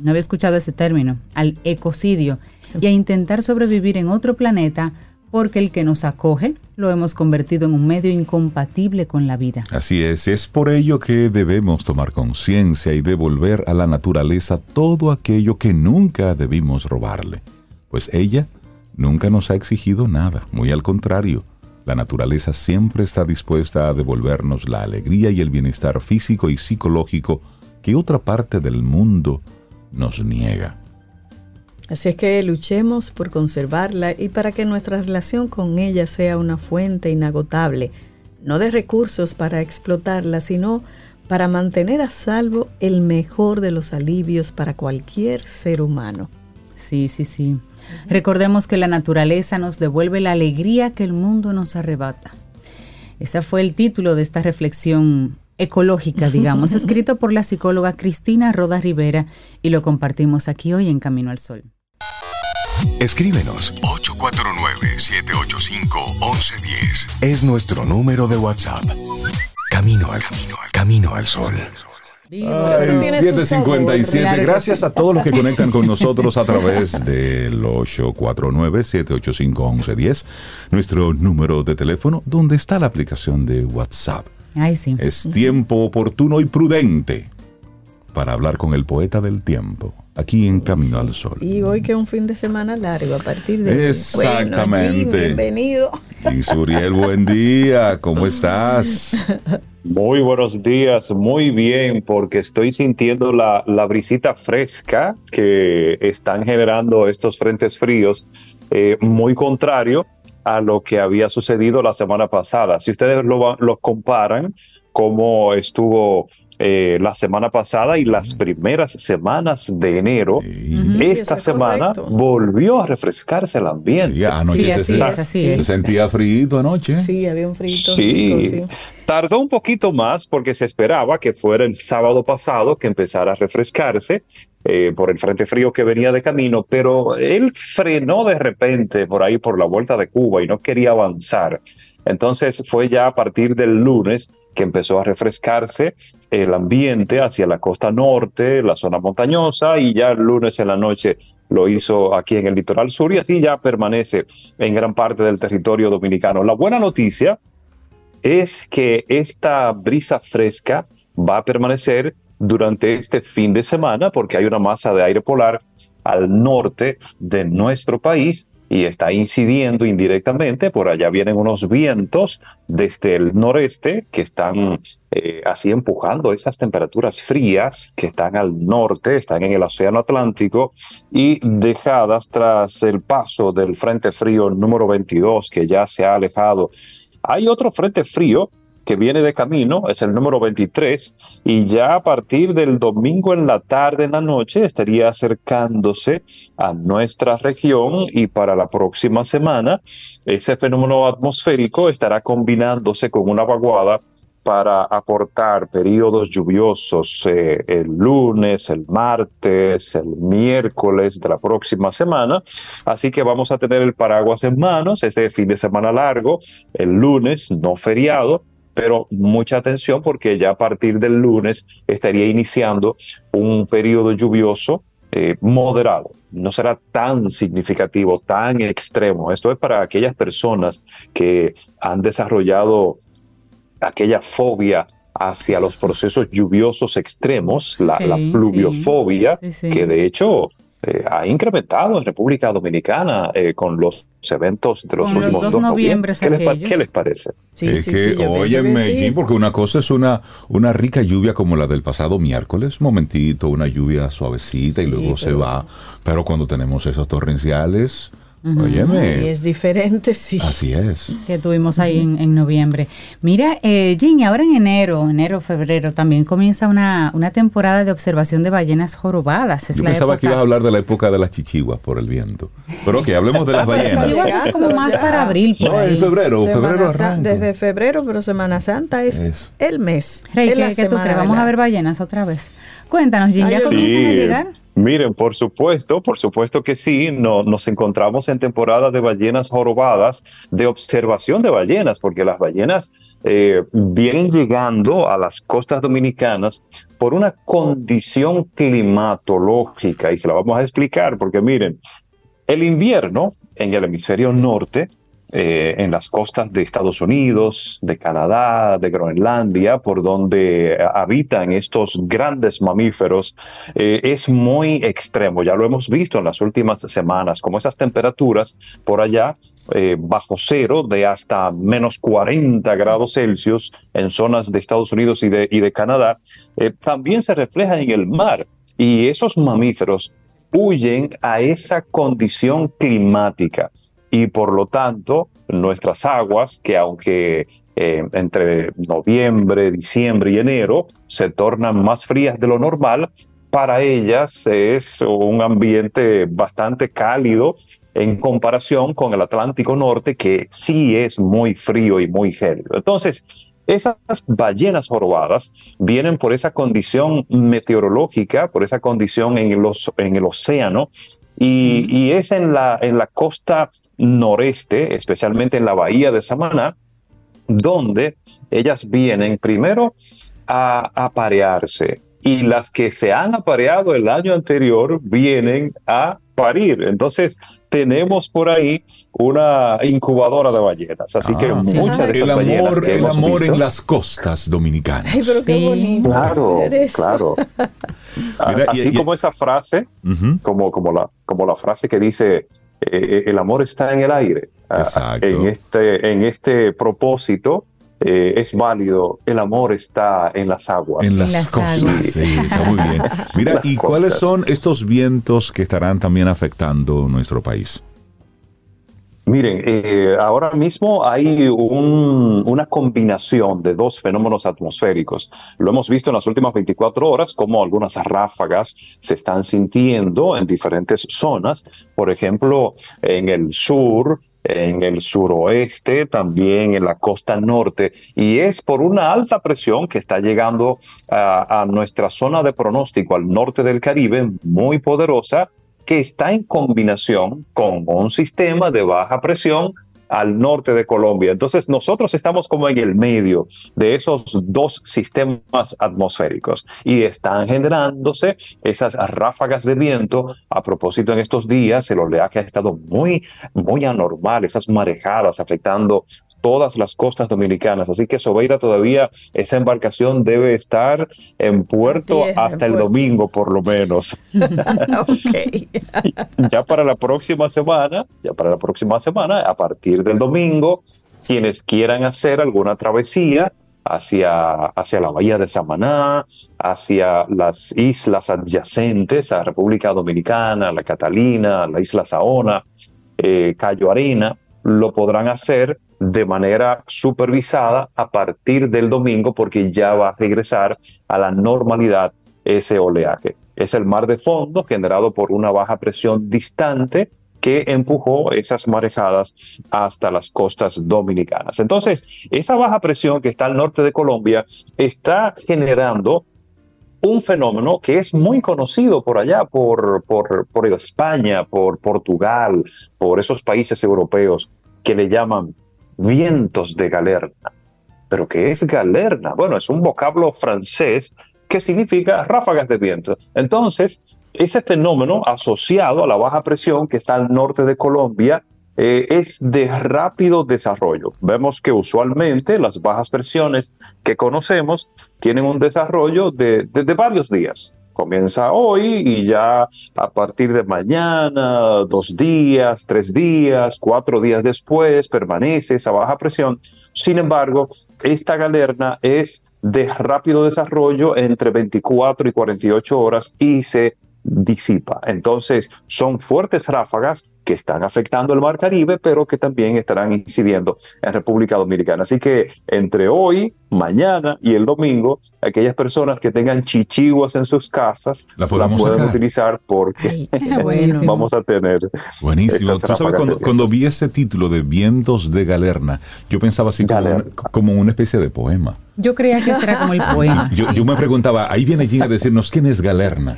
No había escuchado ese término, al ecocidio, y a intentar sobrevivir en otro planeta porque el que nos acoge lo hemos convertido en un medio incompatible con la vida. Así es, es por ello que debemos tomar conciencia y devolver a la naturaleza todo aquello que nunca debimos robarle, pues ella nunca nos ha exigido nada, muy al contrario, la naturaleza siempre está dispuesta a devolvernos la alegría y el bienestar físico y psicológico que otra parte del mundo nos niega. Así es que luchemos por conservarla y para que nuestra relación con ella sea una fuente inagotable, no de recursos para explotarla, sino para mantener a salvo el mejor de los alivios para cualquier ser humano. Sí, sí, sí. Recordemos que la naturaleza nos devuelve la alegría que el mundo nos arrebata. Ese fue el título de esta reflexión ecológica, digamos, escrito por la psicóloga Cristina Roda Rivera y lo compartimos aquí hoy en Camino al Sol. Escríbenos 849-785-1110. Es nuestro número de WhatsApp. Camino al camino al camino al sol. Ay, 757. Gracias a todos los que conectan con nosotros a través del 849-785-1110, nuestro número de teléfono, donde está la aplicación de WhatsApp. Ay, sí. Es tiempo oportuno y prudente para hablar con el poeta del tiempo, aquí en Camino al Sol. Y hoy que es un fin de semana largo a partir de... Exactamente. Bueno, bienvenido. Y Suriel, buen día, ¿cómo estás? Muy buenos días, muy bien, porque estoy sintiendo la, la brisita fresca que están generando estos frentes fríos, eh, muy contrario a lo que había sucedido la semana pasada. Si ustedes lo, lo comparan, cómo estuvo eh, la semana pasada y las primeras semanas de enero, esta semana volvió a refrescarse el ambiente. Sí, anoche se, se, sentía frío anoche. Sí, había un frío. Sí. Tardó un poquito más porque se esperaba que fuera el sábado pasado que empezara a refrescarse eh, por el frente frío que venía de camino, pero él frenó de repente por ahí por la vuelta de Cuba y no quería avanzar. Entonces fue ya a partir del lunes que empezó a refrescarse el ambiente hacia la costa norte, la zona montañosa, y ya el lunes en la noche lo hizo aquí en el litoral sur y así ya permanece en gran parte del territorio dominicano. La buena noticia es que esta brisa fresca va a permanecer durante este fin de semana porque hay una masa de aire polar al norte de nuestro país y está incidiendo indirectamente. Por allá vienen unos vientos desde el noreste que están eh, así empujando esas temperaturas frías que están al norte, están en el Océano Atlántico y dejadas tras el paso del Frente Frío número 22 que ya se ha alejado. Hay otro Frente Frío que viene de camino, es el número 23, y ya a partir del domingo en la tarde, en la noche, estaría acercándose a nuestra región y para la próxima semana ese fenómeno atmosférico estará combinándose con una vaguada para aportar periodos lluviosos eh, el lunes, el martes, el miércoles de la próxima semana. Así que vamos a tener el paraguas en manos, este fin de semana largo, el lunes, no feriado, pero mucha atención porque ya a partir del lunes estaría iniciando un periodo lluvioso eh, moderado. No será tan significativo, tan extremo. Esto es para aquellas personas que han desarrollado aquella fobia hacia los procesos lluviosos extremos, la, pluviofobia, que de hecho eh, ha incrementado en República Dominicana eh, con los eventos de los últimos los dos, noviembres. ¿Qué, les, ¿Qué, les, parece? es que, oye, Medellín, porque una cosa es una, una rica lluvia como la del pasado miércoles, un momentito, una lluvia suavecita y luego se va. Pero cuando tenemos esos torrenciales, Óyeme. Y es diferente, sí. Así es. que tuvimos ahí en, en noviembre. Mira, eh, Ginny, ahora en enero, enero, febrero, también comienza una, una temporada de observación de ballenas jorobadas. Es Yo la pensaba época- que ibas a hablar de la época de las chichiguas por el viento. Pero que hablemos de las Las ballenas. chichiguas es como más para abril, por No, en ahí. febrero, Semana febrero arranca. Desde febrero, pero Semana Santa es Eso. el mes. Rey, la ¿qué, qué tú crees? ¿Vamos a ver ballenas otra vez? Cuéntanos, Ginny, ¿ya comienzan a llegar? Miren, por supuesto, por supuesto que sí, no, nos encontramos en temporada de ballenas jorobadas, de observación de ballenas, porque las ballenas eh, vienen llegando a las costas dominicanas por una condición climatológica, y se la vamos a explicar, porque miren, el invierno en el hemisferio norte, eh, en las costas de Estados Unidos, de Canadá, de Groenlandia, por donde eh, habitan estos grandes mamíferos, eh, es muy extremo. Ya lo hemos visto en las últimas semanas, como esas temperaturas por allá bajo cero de hasta menos 40 grados Celsius en zonas de Estados Unidos y de, Canadá, también se refleja en el mar. Y esos mamíferos huyen a esa condición climática y por lo tanto nuestras aguas, que aunque eh, entre noviembre, diciembre y enero se tornan más frías de lo normal, para ellas es un ambiente bastante cálido en comparación con el Atlántico Norte, que sí es muy frío y muy gélido. Entonces, esas ballenas jorobadas vienen por esa condición meteorológica, por esa condición en, los, en el océano, y, y es en la, en la costa noreste, especialmente en la bahía de Samaná, donde ellas vienen primero a aparearse y las que se han apareado el año anterior vienen a parir. Entonces tenemos por ahí una incubadora de ballenas. Así que Ah, sí. muchas de El amor, que el hemos amor visto- en las costas dominicanas. Ay, pero qué Sí. bonito. Claro, eres. claro. A- Mira, y- Así y- como esa frase, como, como, la, como la frase que dice, eh, el amor está en el aire. Ah, Exacto. En este, en este propósito eh, es válido, el amor está en las aguas. En las, las costas, aguas. sí, está muy bien. Mira, Las ¿y cuáles son estos vientos que estarán también afectando nuestro país? Miren, eh, ahora mismo hay un- una combinación de dos fenómenos atmosféricos. Lo hemos visto en las últimas 24 horas, como algunas ráfagas se están sintiendo en diferentes zonas. Por ejemplo, en el sur, en el suroeste, también en la costa norte. Y es por una alta presión que está llegando a, nuestra zona de pronóstico al norte del Caribe, muy poderosa, que está en combinación con un sistema de baja presión al norte de Colombia. Entonces nosotros estamos como en el medio de esos dos sistemas atmosféricos y están generándose esas ráfagas de viento. A propósito, en estos días el oleaje ha estado muy, muy anormal, esas marejadas afectando todas las costas dominicanas. Así que Sobeira todavía esa embarcación debe estar en puerto en hasta el puerto. domingo por lo menos. ya para la próxima semana, ya para la próxima semana, a partir del domingo, quienes quieran hacer alguna travesía hacia, hacia la bahía de Samaná, hacia las islas adyacentes a República Dominicana, la Catalina, la isla Saona, eh, Cayo Arena, lo podrán hacer de manera supervisada a partir del domingo porque ya va a regresar a la normalidad ese oleaje. Es el mar de fondo generado por una baja presión distante que empujó esas marejadas hasta las costas dominicanas. Entonces, esa baja presión que está al norte de Colombia está generando un fenómeno que es muy conocido por allá, por, por, por España, por Portugal, por esos países europeos que le llaman vientos de galerna. ¿Pero qué es galerna? Bueno, es un vocablo francés que significa ráfagas de viento. Entonces, ese fenómeno asociado a la baja presión que está al norte de Colombia eh, es de rápido desarrollo. Vemos que usualmente las bajas presiones que conocemos tienen un desarrollo de, de- de varios días. Comienza hoy y ya a partir de mañana, dos días, tres días, cuatro días después, permanece esa baja presión. Sin embargo, esta galerna es de rápido desarrollo entre 24 y 48 horas y se disipa. Entonces, son fuertes ráfagas que están afectando el Mar Caribe, pero que también estarán incidiendo en República Dominicana. Así que entre hoy, mañana y el domingo, aquellas personas que tengan chichiguas en sus casas La la, pueden sacar. utilizar porque vamos a tener. Buenísimo. Tú sabes, cuando, cuando vi ese título de Vientos de Galerna, yo pensaba así como, una- como una especie de poema. Yo creía que ese era como el poema. Yo, sí. yo me preguntaba, ahí viene Jean a decirnos quién es Galerna.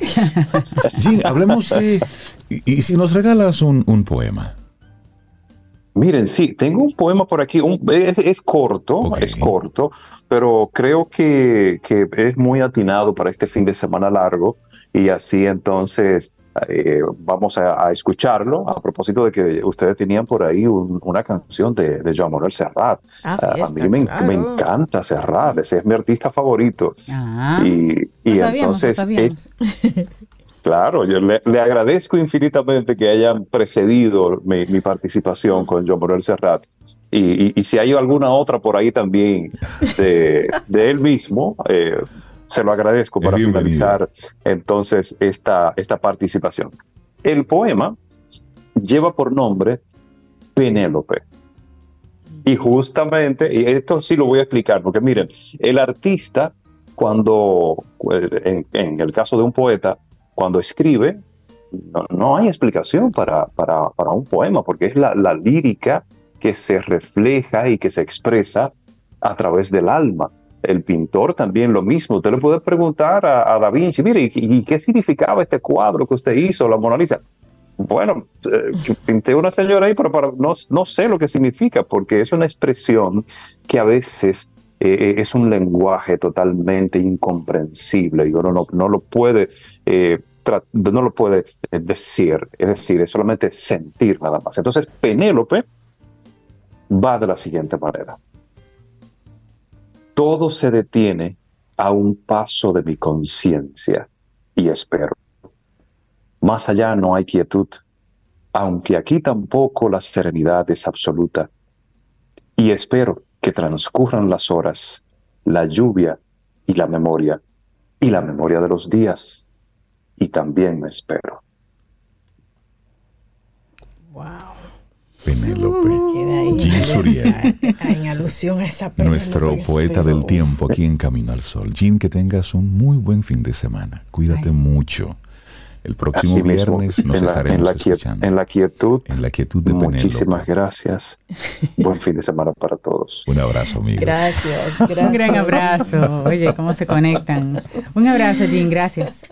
Jean, hablemos de... Y, y si nos regalas un, un poema. Miren, sí, tengo un poema por aquí, un- es, es corto, Ok. es corto, pero creo que, que es muy atinado para este fin de semana largo y así entonces eh, vamos a, a escucharlo a propósito de que ustedes tenían por ahí un- una canción de, de Joan Manuel Serrat. Ah, Ah, a mí me, claro. me encanta Serrat, ese es mi artista favorito. Ah, y y lo sabíamos, lo entonces, sabíamos. es- claro, yo le, le agradezco infinitamente que hayan precedido mi, mi participación con John Manuel Serrat. Y, y- y si hay alguna otra por ahí también de, de él mismo, eh, se lo agradezco para finalizar entonces esta, esta participación. El poema lleva por nombre Penélope. Y justamente, y esto sí lo voy a explicar, porque miren, el artista, cuando, en, en el caso de un poeta, cuando escribe, no, no hay explicación para, para, para un poema, porque es la, la lírica que se refleja y que se expresa a través del alma. El pintor también lo mismo. Usted le puede preguntar a, Da Vinci, mire, ¿y, qué significaba este cuadro que usted hizo, la Mona Lisa? Bueno, eh, pinté una señora ahí, pero para, no, no sé lo que significa, porque es una expresión que a veces eh, es un lenguaje totalmente incomprensible y uno no, no lo puede eh, no lo puede eh, decir, es decir, es solamente sentir nada más. Entonces, Penélope va de la siguiente manera. Todo se detiene a un paso de mi conciencia y espero. Más allá no hay quietud, aunque aquí tampoco la serenidad es absoluta. Y espero que transcurran las horas, la lluvia y la memoria, y la memoria de los días, y también me espero. Penélope. Queda ahí. Jean Suriel. En alusión a esa Penélope Nuestro poeta del tiempo aquí en Camino al Sol. Jean, que tengas un muy buen fin de semana. Cuídate Ay. mucho. El próximo Así mismo, viernes nos en, la, estaremos en, la escuchando. en la quietud, En la quietud de muchísimas Penélope. gracias. Buen fin de semana para todos. Un abrazo, amigo. Gracias, gracias. Un gran abrazo. Oye, cómo se conectan. Un abrazo, Jean. Gracias.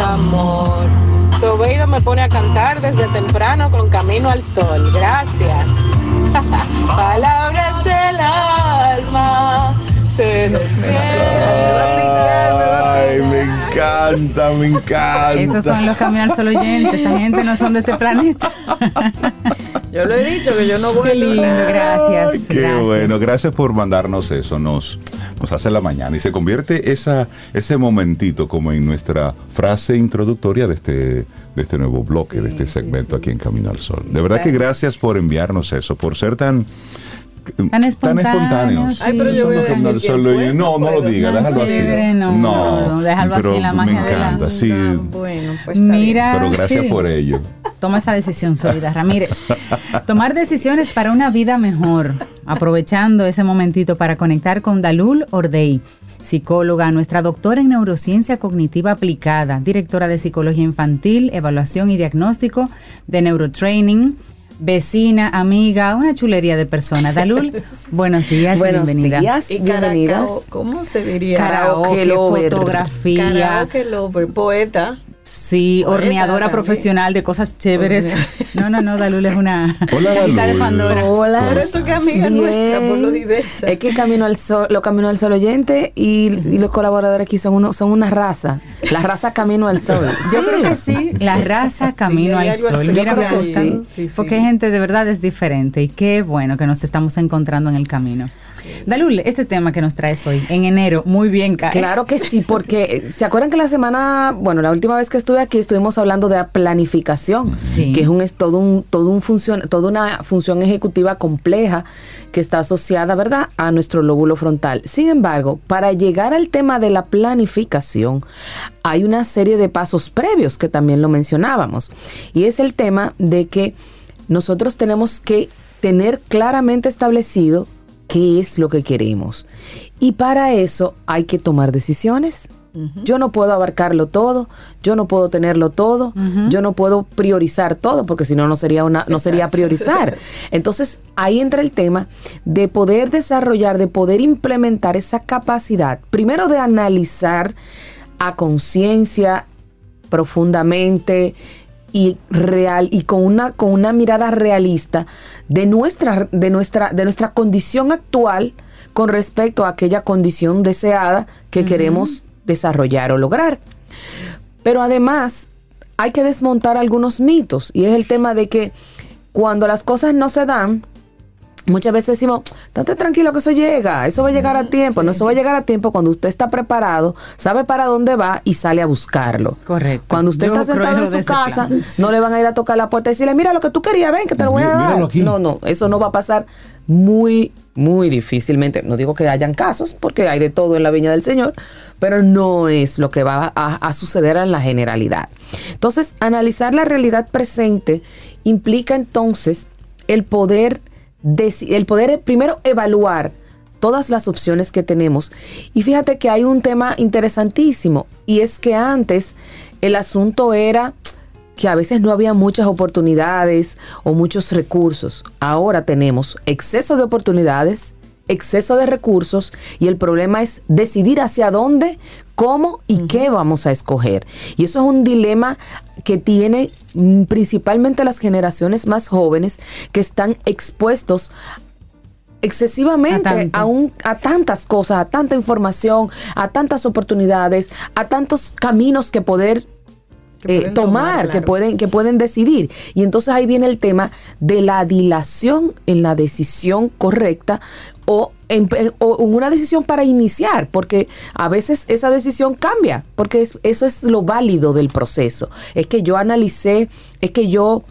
Amor. Sobeida me pone a cantar desde temprano con Camino al Sol. Gracias. Palabras del alma. Se Ay, me encanta, me encanta. Esos son los Camino al Sol oyentes. Esa gente no son de este planeta. Yo lo he dicho que yo no voy Qué lindo, gracias. Ay, qué gracias. bueno, gracias por mandarnos eso. Nos, nos hace la mañana y se convierte esa, ese momentito como en nuestra frase introductoria de este, de este nuevo bloque, de este segmento aquí en Camino al Sol. De verdad que gracias por enviarnos eso, por ser tan. Tan espontáneos, Ay, pero yo voy a decir no, no lo diga, No, déjalo así. no, no, déjalo así, pero la me magia de la- encanta, sí. Bueno, pues está bien. Mira, Pero gracias sí. por ello. Toma esa decisión, Solida Ramírez. Tomar decisiones para una vida mejor. Aprovechando ese momentito para conectar con Dalul Ordey, psicóloga, nuestra doctora en neurociencia cognitiva aplicada, directora de psicología infantil, evaluación y diagnóstico de neurotraining. Vecina, amiga, una chulería de persona. Dalul, buenos días, Buenos bienvenida. días, Y bienvenidas. caracao, ¿cómo se diría? Karaoke, Karaoke lover. fotografía. Karaoke lover, poeta. Sí, Poeta horneadora también. profesional de cosas chéveres. No, no, no, Dalul es una Hola, cajita de Dalul. Pandora. Hola. Pero eso que amiga Bien. nuestra, por lo diversa. Es que Camino al Sol, lo Camino al Sol oyente y, y los colaboradores aquí son uno, son una raza. La raza Camino al Sol. Yo creo que sí, la raza camino al sol. Mira, Sí, sí, sí. porque gente de verdad es diferente y qué bueno que nos estamos encontrando en el camino. Dalul, este tema que nos traes hoy, en enero, muy bien, cae. Claro que sí, porque se acuerdan que la semana, bueno, la última vez que estuve aquí estuvimos hablando de la planificación, Sí. que es un es todo un todo un función, toda una función ejecutiva compleja que está asociada, ¿verdad?, a nuestro lóbulo frontal. Sin embargo, para llegar al tema de la planificación, hay una serie de pasos previos que también lo mencionábamos, y es el tema de que nosotros tenemos que tener claramente establecido qué es lo que queremos. Y para eso hay que tomar decisiones. Yo no puedo abarcarlo todo, yo no puedo tenerlo todo, yo no puedo priorizar todo, porque si no no sería una no sería priorizar. Entonces, ahí entra el tema de poder desarrollar, de poder implementar esa capacidad, primero de analizar a conciencia profundamente y real y con una con una mirada realista de nuestra de nuestra de nuestra condición actual con respecto a aquella condición deseada que queremos desarrollar o lograr. Pero además hay que desmontar algunos mitos y es el tema de que cuando las cosas no se dan, Muchas veces decimos, estate tranquilo que eso llega, eso va a llegar a tiempo. No, eso va a llegar a tiempo cuando usted está preparado, sabe para dónde va y sale a buscarlo. Correcto. Cuando usted Yo está sentado en su casa, no le van a ir a tocar la puerta y decirle, mira lo que tú querías, ven que te lo voy a dar. aquí. No, no, eso no va a pasar muy, muy difícilmente. No digo que hayan casos, porque hay de todo en la viña del Señor, pero no es lo que va a, a suceder en la generalidad. Entonces, analizar la realidad presente implica entonces el poder, el poder primero evaluar todas las opciones que tenemos. Y fíjate que hay un tema interesantísimo, y es que antes el asunto era que a veces no había muchas oportunidades o muchos recursos. Ahora tenemos exceso de oportunidades, exceso de recursos y el problema es decidir hacia dónde, cómo y qué vamos a escoger. Y eso es un dilema que tiene mm, principalmente las generaciones más jóvenes que están expuestos excesivamente A un- a tantas cosas, a tanta información, a tantas oportunidades, a tantos caminos que poder eh, tomar, que pueden que pueden decidir. Y entonces ahí viene el tema de la dilación en la decisión correcta o en, o una decisión para iniciar, porque a veces esa decisión cambia, porque es- eso es lo válido del proceso. Es que yo analicé, es que yo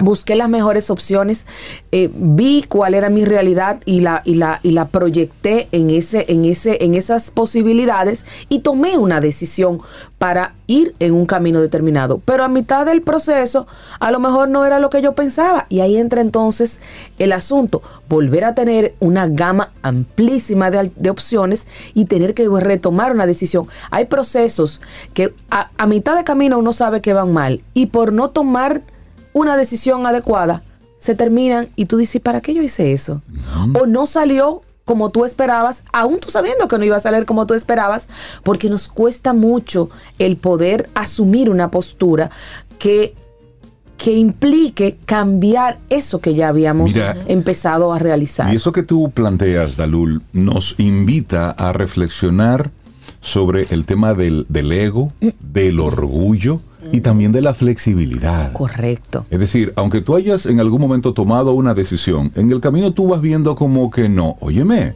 busqué las mejores opciones, eh, vi cuál era mi realidad y la, y la, y la proyecté en, ese, en, ese, en esas posibilidades y tomé una decisión para ir en un camino determinado. Pero a mitad del proceso, a lo mejor no era lo que yo pensaba. Y ahí entra entonces el asunto, volver a tener una gama amplísima de, de opciones y tener que retomar una decisión. Hay procesos que a, a mitad de camino uno sabe que van mal y por no tomar una decisión adecuada, se terminan y tú dices, ¿para qué yo hice eso? O no salió como tú esperabas, aún tú sabiendo que no iba a salir como tú esperabas, porque nos cuesta mucho el poder asumir una postura que, que implique cambiar eso que ya habíamos Mira, empezado a realizar. Y eso que tú planteas, Dalul, nos invita a reflexionar sobre el tema del, del ego, del orgullo y también de la flexibilidad. Correcto. Es decir, aunque tú hayas en algún momento tomado una decisión, en el camino tú vas viendo como que no, óyeme,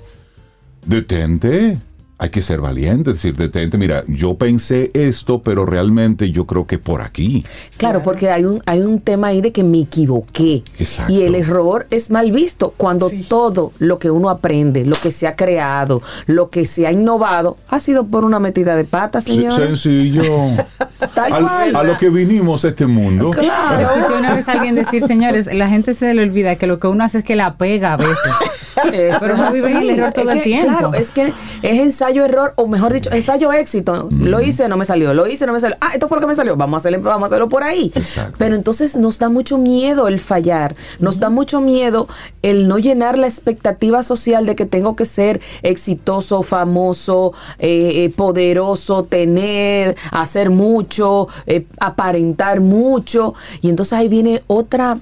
detente, hay que ser valiente, decir, detente, mira, yo pensé esto, pero realmente yo creo que por aquí. Claro, porque hay un, hay un tema ahí de que me equivoqué. Exacto. Y el error es mal visto cuando todo lo que uno aprende, lo que se ha creado, lo que se ha innovado, ha sido por una metida de pata, Se- señor. Sencillo. Tal Al- cual. a lo que vinimos a este mundo. Claro. Escuché una vez a alguien decir, señores, la gente se le olvida que lo que uno hace es que la pega a veces. Eso Pero no vive en el error todo Es el tiempo. Claro, es que es ensayo error, o mejor dicho, ensayo éxito. Lo hice, no me salió, lo hice, no me salió. Ah, esto fue lo que me salió. Vamos a hacerlo, vamos a hacerlo por ahí. Exacto. Pero entonces nos da mucho miedo el fallar, nos da mucho miedo el no llenar la expectativa social de que tengo que ser exitoso, famoso, eh, eh, poderoso, tener, hacer mucho, eh, aparentar mucho. Y entonces ahí viene otra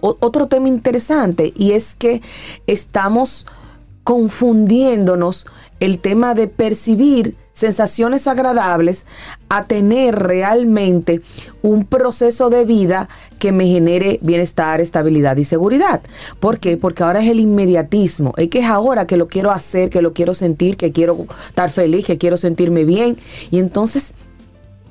o- otro tema interesante y es que estamos confundiéndonos el tema de percibir sensaciones agradables a tener realmente un proceso de vida que me genere bienestar, estabilidad y seguridad. ¿Por qué? Porque ahora es el inmediatismo. Es que es ahora que lo quiero hacer, que lo quiero sentir, que quiero estar feliz, que quiero sentirme bien. Y entonces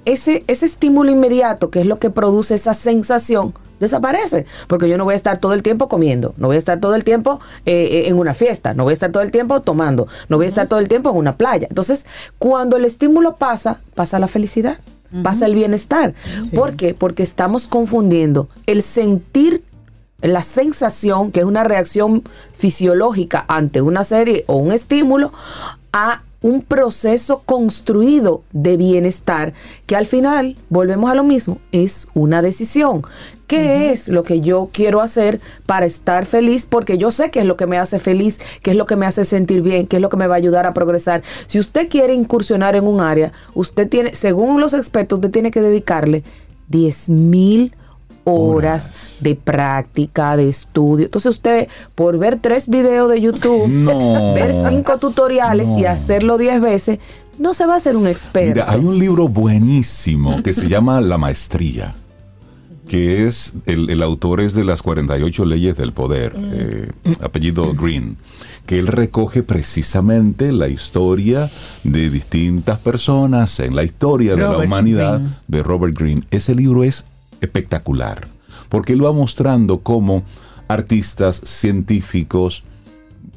ese, ese estímulo inmediato, que es lo que produce esa sensación, desaparece. Porque yo no voy a estar todo el tiempo comiendo, no voy a estar todo el tiempo eh, eh, en una fiesta, no voy a estar todo el tiempo tomando, no voy a estar todo el tiempo en una playa. Entonces, cuando el estímulo pasa, pasa la felicidad, pasa el bienestar. ¿Por qué? Porque estamos confundiendo el sentir la sensación, que es una reacción fisiológica ante una serie o un estímulo, a un proceso construido de bienestar que al final, volvemos a lo mismo, es una decisión. ¿Qué es lo que yo quiero hacer para estar feliz? Porque yo sé qué es lo que me hace feliz, qué es lo que me hace sentir bien, qué es lo que me va a ayudar a progresar. Si usted quiere incursionar en un área, usted tiene, según los expertos, usted tiene que dedicarle 10 mil horas de práctica, de estudio. Entonces usted, por ver tres videos de YouTube, No. ver cinco tutoriales y hacerlo 10 veces, no se va a ser un experto. Mira, hay un libro buenísimo que se llama La Maestría, que es, el, el autor es de las 48 leyes del poder, eh, apellido Green, que él recoge precisamente la historia de distintas personas en la historia de la humanidad de Robert Greene. Ese libro es espectacular, porque él va mostrando cómo artistas, científicos,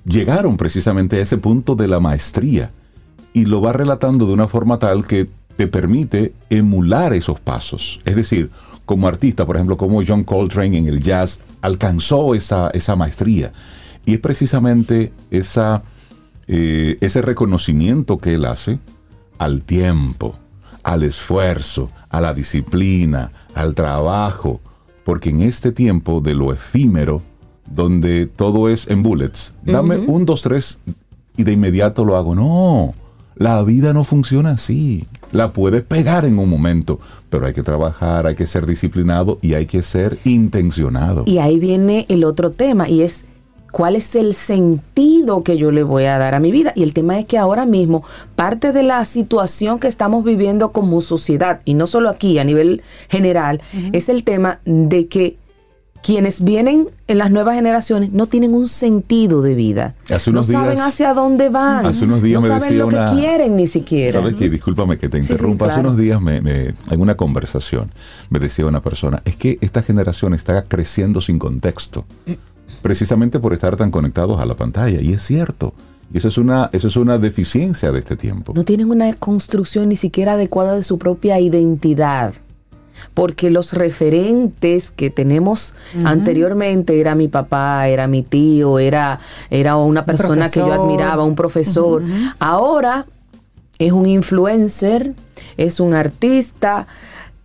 llegaron precisamente a ese punto de la maestría y lo va relatando de una forma tal que te permite emular esos pasos. Es decir, como artista, por ejemplo, como John Coltrane en el jazz alcanzó esa, esa maestría. Y es precisamente esa, eh, ese reconocimiento que él hace al tiempo, al esfuerzo, a la disciplina, al trabajo, porque en este tiempo de lo efímero, donde todo es en bullets, dame un, dos, tres y de inmediato lo hago. No, la vida no funciona así. La puedes pegar en un momento, pero hay que trabajar, hay que ser disciplinado y hay que ser intencionado. Y ahí viene el otro tema y es cuál es el sentido que yo le voy a dar a mi vida. Y el tema es que ahora mismo parte de la situación que estamos viviendo como sociedad, y no solo aquí, a nivel general, es el tema de que quienes vienen en las nuevas generaciones no tienen un sentido de vida. Hace no saben hacia dónde van. Hace unos días no me saben decía lo que quieren ni siquiera. ¿Sabes qué? Discúlpame que te Sí, sí, interrumpa. Hace unos días me, me- en una conversación me decía una persona, es que esta generación está creciendo sin contexto, precisamente por estar tan conectados a la pantalla. Y es cierto. Y eso es una, eso es una deficiencia de este tiempo. no tienen una construcción ni siquiera adecuada de su propia identidad. Porque los referentes que tenemos anteriormente era mi papá, era mi tío, era, era una persona que yo admiraba, un profesor. Ahora es un influencer, es un artista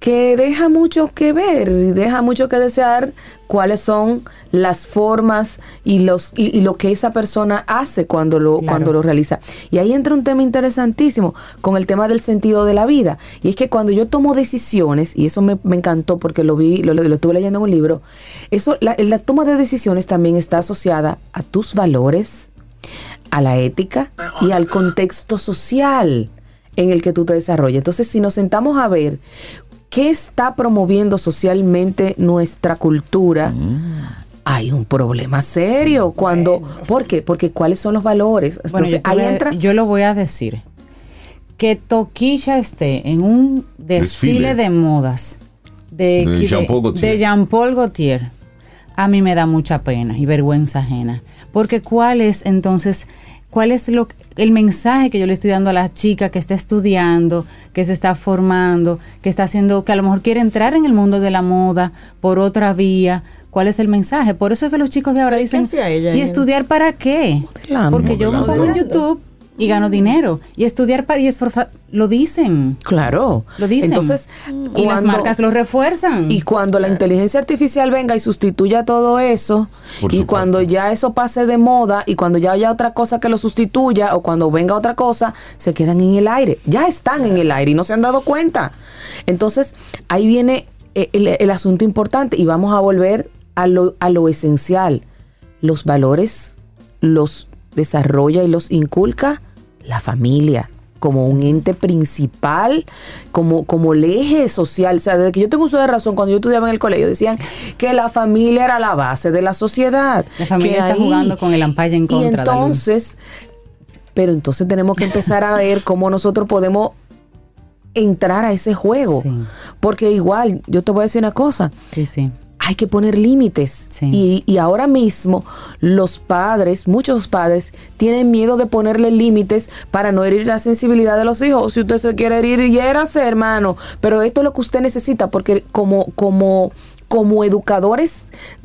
que deja mucho que ver y deja mucho que desear cuáles son las formas y los y, y lo que esa persona hace cuando lo Claro. cuando lo realiza. Y ahí entra un tema interesantísimo con el tema del sentido de la vida. Y es que cuando yo tomo decisiones, y eso me, me encantó porque lo vi, lo, lo- lo estuve leyendo en un libro, eso, la, la toma de decisiones también está asociada a tus valores, a la ética y al contexto social en el que tú te desarrollas. Entonces, si nos sentamos a ver qué está promoviendo socialmente nuestra cultura, hay un problema serio. Cuando, ¿Por qué? Porque ¿cuáles son los valores? Bueno, Entonces, yo, te ahí entra... yo lo voy a decir. Que Toquilla esté en un desfile, Desfile. de modas de, De Jean-Paul Gaultier. de Jean-Paul Gaultier, a mí me da mucha pena y vergüenza ajena. Porque cuál es entonces, cuál es lo, el mensaje que yo le estoy dando a la chica que está estudiando, que se está formando, que está haciendo, que a lo mejor quiere entrar en el mundo de la moda por otra vía. cuál es el mensaje. Por eso es que los chicos de ahora ¿Qué dicen, ella ¿y estudiar para qué? Modelando. Porque yo me pongo en. YouTube y gano dinero. Y estudiar para... Y esforza- lo dicen. Claro. Lo dicen. Entonces, Y las marcas lo refuerzan. Y cuando la inteligencia artificial venga y sustituya todo eso, Por y supuesto. cuando ya eso pase de moda, y cuando ya haya otra cosa que lo sustituya, o cuando venga otra cosa, se quedan en el aire. Ya están en el aire y no se han dado cuenta. Entonces, ahí viene eh, el, el asunto importante y vamos a volver a lo, a lo esencial. Los valores los desarrolla y los inculca la familia como un ente principal, como, como el eje social. O sea, desde que yo tengo uso de razón, cuando yo estudiaba en el colegio, decían que la familia era la base de la sociedad. La familia que está jugando con el ampalla en Y contra, Dalú. entonces, pero entonces tenemos que empezar a ver cómo nosotros podemos entrar a ese juego. Sí. Porque igual, yo te voy a decir una cosa, Sí, sí. Hay que poner límites. Sí. Y, y ahora mismo los padres, muchos padres, tienen miedo de ponerle límites para no herir la sensibilidad de los hijos. Si usted se quiere herir, hiérase, hermano. Pero esto es lo que usted necesita, porque como, como, como educadores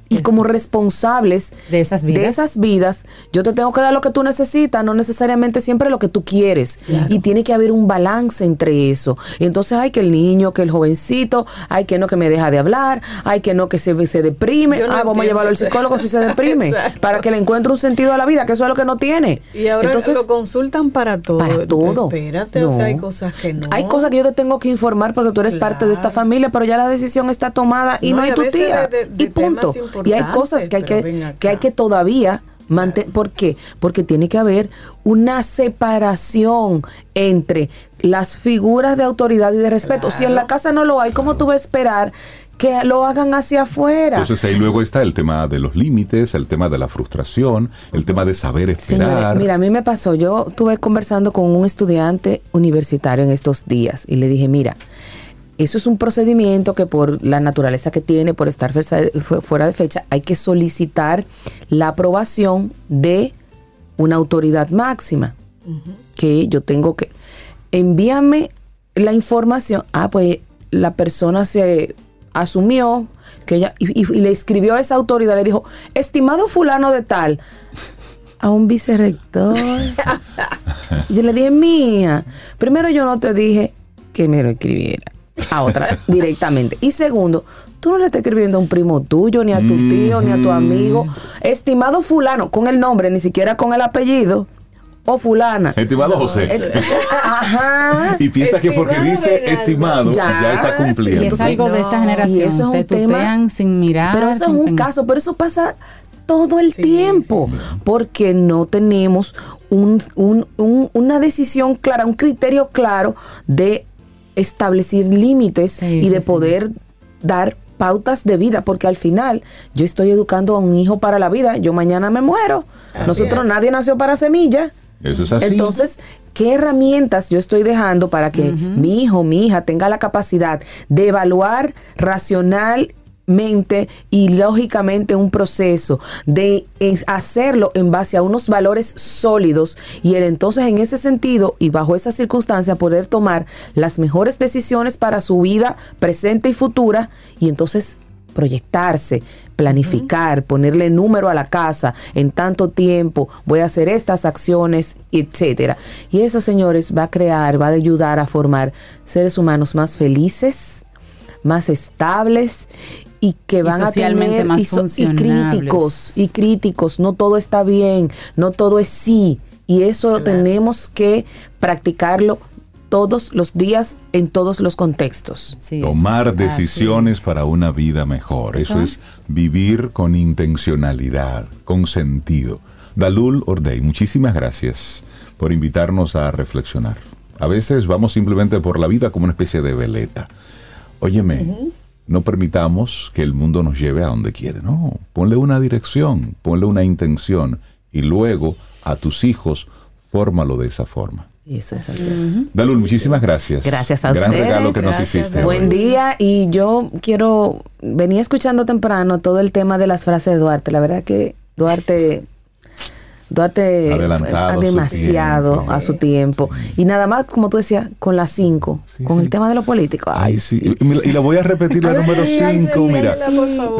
y como responsables De esas vidas. de esas vidas, yo te tengo que dar lo que tú necesitas, no necesariamente siempre lo que tú quieres. Y tiene que haber un balance entre eso. Entonces hay que el niño, que el jovencito, hay que no que me deja de hablar, hay que no que se, se deprime. No ah, vamos a llevarlo al psicólogo si se deprime, para que le encuentre un sentido a la vida, que eso es lo que no tiene. Y ahora Entonces, lo consultan para todo. para todo. Espérate, o sea, No. hay cosas que no. Hay cosas que yo te tengo que informar porque tú eres parte de esta familia, pero ya la decisión está tomada y No, no, hay tu tía. de- de- de y punto. Y hay cosas que hay que, que hay que todavía mantener. ¿Por qué? Porque tiene que haber una separación entre las figuras de autoridad y de respeto. Si en la casa no lo hay, ¿cómo tú vas a esperar que lo hagan hacia afuera? Entonces ahí luego está el tema de los límites, el tema de la frustración, el tema de saber esperar. Señores, mira, a mí me pasó, yo estuve conversando con un estudiante universitario en estos días y le dije, mira, eso es un procedimiento que por la naturaleza que tiene, por estar fuera de fecha, hay que solicitar la aprobación de una autoridad máxima. Que yo tengo que... Envíame la información. Ah, pues la persona se asumió que ella... Y, y- y le escribió a esa autoridad, le dijo, estimado fulano de tal, a un vicerrector. Yo le dije, mía, primero yo no te dije que me lo escribiera a otra directamente. Y segundo, tú no le estás escribiendo a un primo tuyo, ni a tu tío, ni a tu amigo. Estimado fulano, con el nombre, ni siquiera con el apellido. O fulana. Estimado José. Ajá. y piensa que porque dice estimado, ya, Ya, está cumpliendo. Y es algo de esta generación. Y eso es Te tema- sin mirar. Pero eso es un caso, pero eso pasa todo el Sí, tiempo, porque no tenemos un- un- un- una decisión clara, un criterio claro de establecer límites Sí, y sí, de sí. poder dar pautas de vida, porque al final yo estoy educando a un hijo para la vida, yo mañana me muero. Así Nosotros es. nadie nació para semilla. Eso es así. Entonces, ¿qué herramientas yo estoy dejando para que mi hijo, mi hija tenga la capacidad de evaluar racionalmente y lógicamente un proceso, de hacerlo en base a unos valores sólidos y el entonces en ese sentido y bajo esa circunstancia poder tomar las mejores decisiones para su vida presente y futura y entonces proyectarse, planificar, ponerle número a la casa, en tanto tiempo voy a hacer estas acciones, etcétera. Y eso, señores, va a crear, va a ayudar a formar seres humanos más felices, más estables y que Y van a tener más y, so- y funcionables. críticos y críticos, no todo está bien, no todo es sí y eso tenemos que practicarlo todos los días en todos los contextos. Sí, Tomar decisiones es. para una vida mejor. Eso Eso. es vivir con intencionalidad, con sentido. Dalul Ordey, muchísimas gracias por invitarnos a reflexionar. A veces vamos simplemente por la vida como una especie de veleta. Óyeme, no permitamos que el mundo nos lleve a donde quiere, no. Ponle una dirección, ponle una intención y luego a tus hijos fórmalo de esa forma. Y eso es así. Dalul, muchísimas gracias. Gracias a Gran ustedes. regalo que nos hiciste. Hoy. Buen día y yo quiero, venía escuchando temprano todo el tema de las frases de Duarte. La verdad que Duarte Duarte Adelantado a su demasiado tiempo. a su tiempo. Y nada más, como tú decías, con las cinco, con el tema de lo político. Ay, Ay, sí. Y, y la voy a repetir la número Ay, ay, 5. sí, Mira,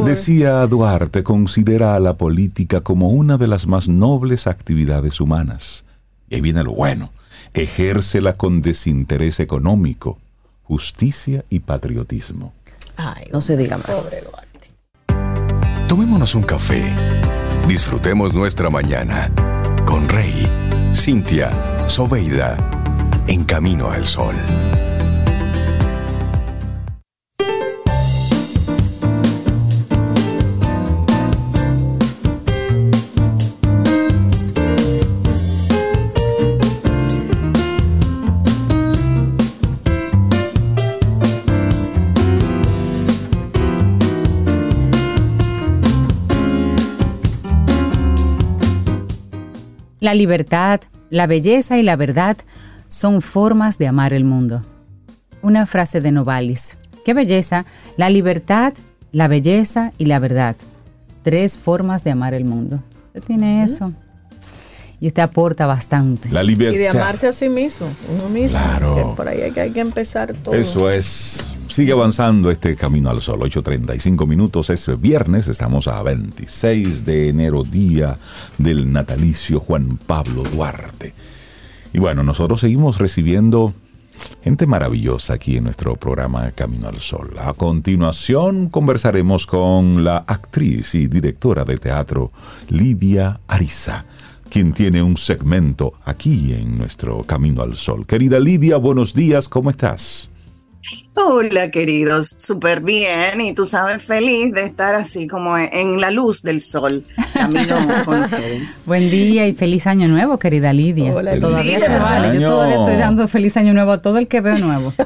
decía Duarte, considera a la política como una de las más nobles actividades humanas. Y ahí viene lo bueno. Ejércela con desinterés económico, justicia y patriotismo. Ay, No se diga más. pobre Duarte. Tomémonos un café. Disfrutemos nuestra mañana con Rey, Cintia, Soveida, en camino al sol. La libertad, la belleza y la verdad son formas de amar el mundo. Una frase de Novalis. Qué belleza, la libertad, la belleza y la verdad. Tres formas de amar el mundo. Usted tiene eso. Y usted aporta bastante. La Y de libertad. amarse a sí mismo, uno mismo. Claro. que por ahí hay que, hay que empezar todo. Eso es. Sigue avanzando este camino al sol. 8.35 minutos. Es viernes. Estamos a 26 de enero, día del natalicio Juan Pablo Duarte. Y bueno, nosotros seguimos recibiendo gente maravillosa aquí en nuestro programa Camino al Sol. A continuación conversaremos con la actriz y directora de teatro Lidia Ariza, quien tiene un segmento aquí en nuestro Camino al Sol. Querida Lidia, buenos días, ¿cómo estás? Hola, queridos, súper bien. Y tú sabes, feliz de estar así como en la luz del sol, camino con ustedes. Buen día y feliz año nuevo, querida Lidia. Hola, todavía se vale. Yo todavía estoy dando feliz año nuevo a todo el que veo nuevo.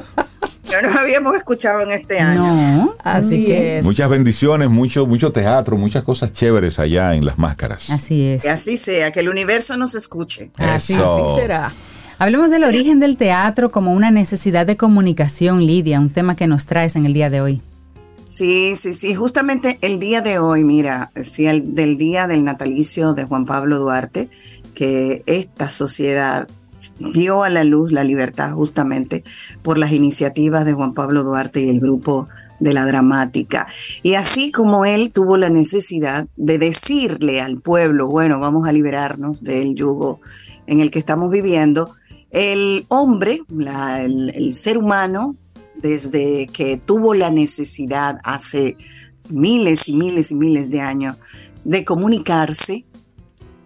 No nos habíamos escuchado en este año. No. Así que- es. Muchas bendiciones, mucho, mucho teatro, muchas cosas chéveres allá en las máscaras. Así es. Que así sea, que el universo nos escuche. Así será. Hablemos del origen del teatro como una necesidad de comunicación, Lidia, un tema que nos traes en el día de hoy. Sí, sí, sí. Justamente el día de hoy, mira, sí, el, del día del natalicio de Juan Pablo Duarte, que esta sociedad vio a la luz la libertad justamente por las iniciativas de Juan Pablo Duarte y el grupo de la dramática. Y así como él tuvo la necesidad de decirle al pueblo, bueno, vamos a liberarnos del yugo en el que estamos viviendo, el hombre, el, ser humano, desde que tuvo la necesidad hace miles y miles y miles de años de comunicarse,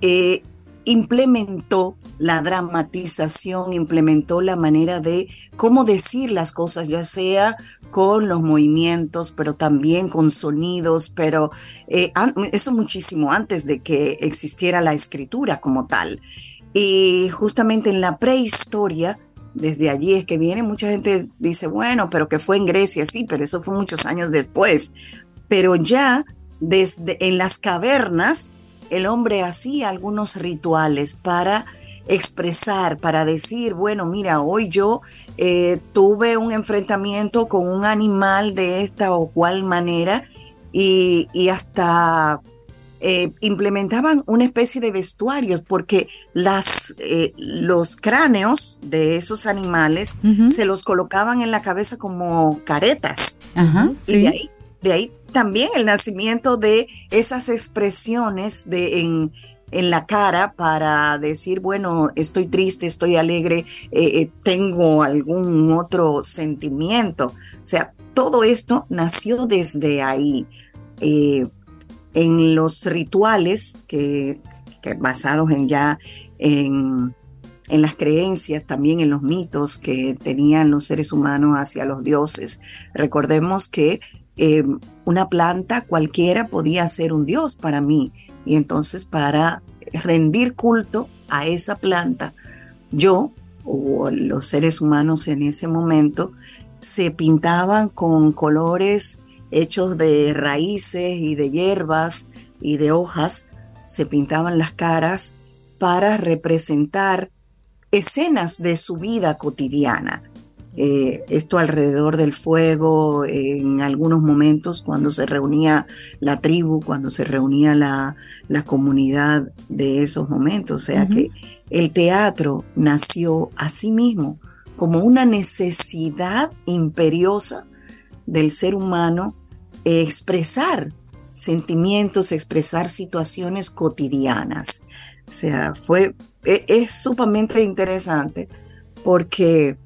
eh, implementó la dramatización, implementó la manera de cómo decir las cosas, ya sea con los movimientos, pero también con sonidos, pero eh, eso muchísimo antes de que existiera la escritura como tal. Y justamente en la prehistoria, desde allí es que viene, mucha gente dice, bueno, pero que fue en Grecia, sí, pero eso fue muchos años después. Pero ya desde en las cavernas, el hombre hacía algunos rituales para expresar, para decir, bueno, mira, hoy yo eh, tuve un enfrentamiento con un animal de esta o cual manera y, y hasta eh, implementaban una especie de vestuarios porque las, eh, los cráneos de esos animales se los colocaban en la cabeza como caretas. Ajá, Y de ahí, de ahí también el nacimiento de esas expresiones de, en, en la cara para decir, bueno, estoy triste, estoy alegre, eh, eh, tengo algún otro sentimiento. O sea, todo esto nació desde ahí. Eh, en los rituales que, basados en ya en, en las creencias, también en los mitos que tenían los seres humanos hacia los dioses. Recordemos que eh, una planta cualquiera podía ser un dios para mí. Y entonces para rendir culto a esa planta, yo o los seres humanos en ese momento se pintaban con colores hechos de raíces y de hierbas y de hojas, se pintaban las caras para representar escenas de su vida cotidiana. eh, esto alrededor del fuego, en algunos momentos cuando se reunía la tribu, cuando se reunía la, la comunidad de esos momentos. O sea que el teatro nació a sí mismo como una necesidad imperiosa del ser humano expresar sentimientos, expresar situaciones cotidianas. O sea, fue, e, es sumamente interesante porque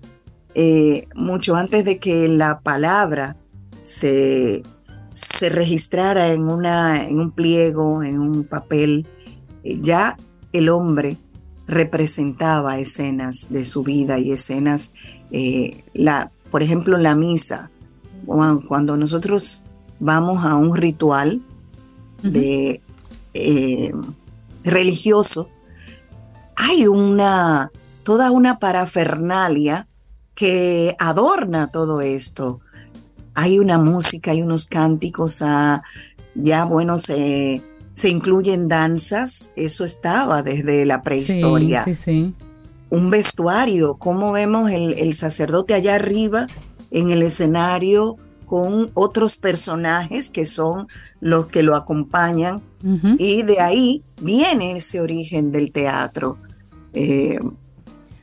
eh, mucho antes de que la palabra se, se registrara en, una, en un pliego, en un papel, eh, ya el hombre representaba escenas de su vida y escenas, eh, la, por ejemplo, la misa. Cuando nosotros vamos a un ritual de, religioso, hay una, toda una parafernalia que adorna todo esto. Hay una música, hay unos cánticos, ah, ya bueno, se, se incluyen danzas, eso estaba desde la prehistoria. Sí, sí, Un vestuario, cómo vemos el, sacerdote allá arriba en el escenario con otros personajes que son los que lo acompañan. Y de ahí viene ese origen del teatro. Eh,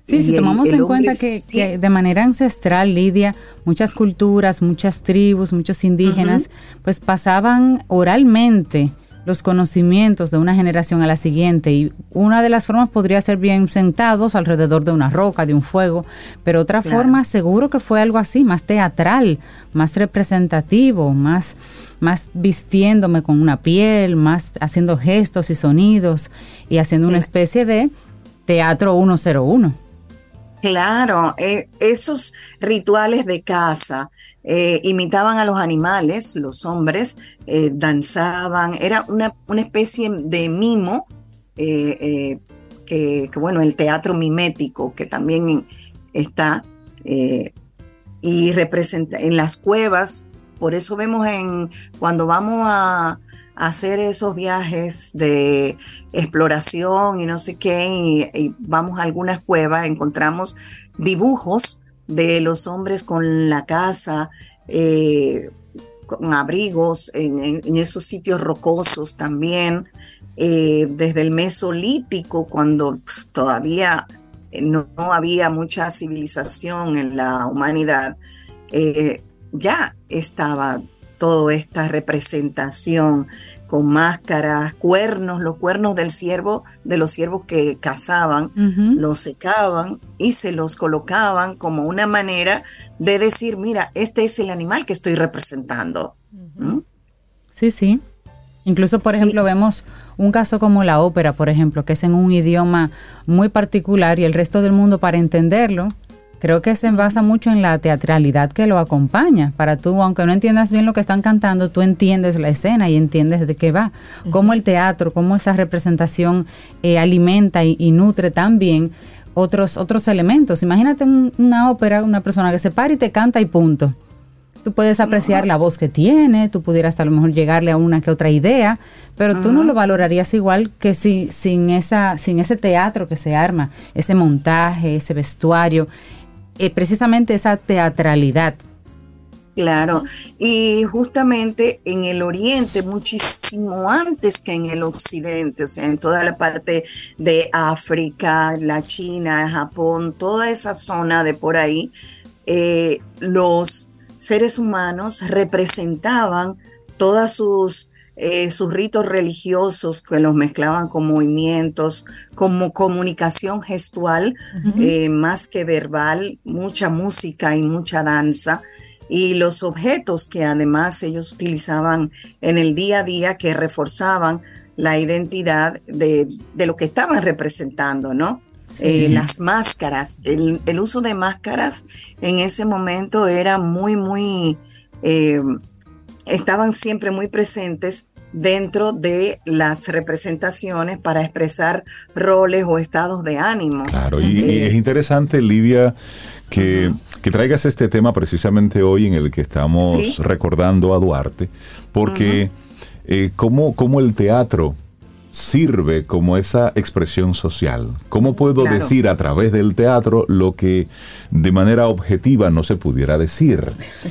Sí, si tomamos en cuenta que, de manera ancestral, Lidia, muchas culturas, muchas tribus, muchos indígenas, pues pasaban oralmente los conocimientos de una generación a la siguiente. Y una de las formas podría ser bien sentados alrededor de una roca, de un fuego, pero otra forma seguro que fue algo así, más teatral, más representativo, más más vistiéndome con una piel, más haciendo gestos y sonidos y haciendo una especie de teatro 101. Claro, eh, esos rituales de caza eh, imitaban a los animales, los hombres eh, danzaban, era una, una, especie de mimo, que, que, bueno, el teatro mimético que también está y representa en las cuevas, por eso vemos en cuando vamos a, hacer esos viajes de exploración y no sé qué, y, vamos a algunas cuevas, encontramos dibujos de los hombres con la casa, eh, con abrigos en, esos sitios rocosos también, eh, desde el Mesolítico, cuando todavía no, había mucha civilización en la humanidad, eh, ya estaba toda esta representación con máscaras, cuernos, los cuernos del ciervo, de los ciervos que cazaban, los secaban y se los colocaban como una manera de decir, mira, este es el animal que estoy representando. ¿Mm? Sí, sí. Incluso, por ejemplo, vemos un caso como la ópera, por ejemplo, que es en un idioma muy particular y el resto del mundo para entenderlo Creo que se basa mucho en la teatralidad que lo acompaña. Para tú, aunque no entiendas bien lo que están cantando, tú entiendes la escena y entiendes de qué va. Cómo el teatro, cómo esa representación eh, alimenta y, nutre también otros, otros elementos. Imagínate una ópera, una persona que se para y te canta y punto. Tú puedes apreciar la voz que tiene, tú pudieras a lo mejor llegarle a una que otra idea, pero tú no lo valorarías igual que si sin esa sin ese teatro que se arma, ese montaje, ese vestuario, eh, precisamente esa teatralidad. Claro, y justamente en el oriente, muchísimo antes que en el occidente, o sea, en toda la parte de África, la China, Japón, toda esa zona de por ahí, eh, los seres humanos representaban todas sus eh, sus ritos religiosos que los mezclaban con movimientos, como comunicación gestual, eh, más que verbal, mucha música y mucha danza, y los objetos que además ellos utilizaban en el día a día que reforzaban la identidad de, lo que estaban representando, ¿no? Eh, las máscaras, el, uso de máscaras en ese momento era muy, muy estaban siempre muy presentes dentro de las representaciones para expresar roles o estados de ánimo. Claro, y, eh, es interesante, Lidia, que, traigas este tema precisamente hoy en el que estamos recordando a Duarte, porque eh, como, como el teatro sirve como esa expresión social. ¿Cómo puedo Claro. decir a través del teatro lo que de manera objetiva no se pudiera decir?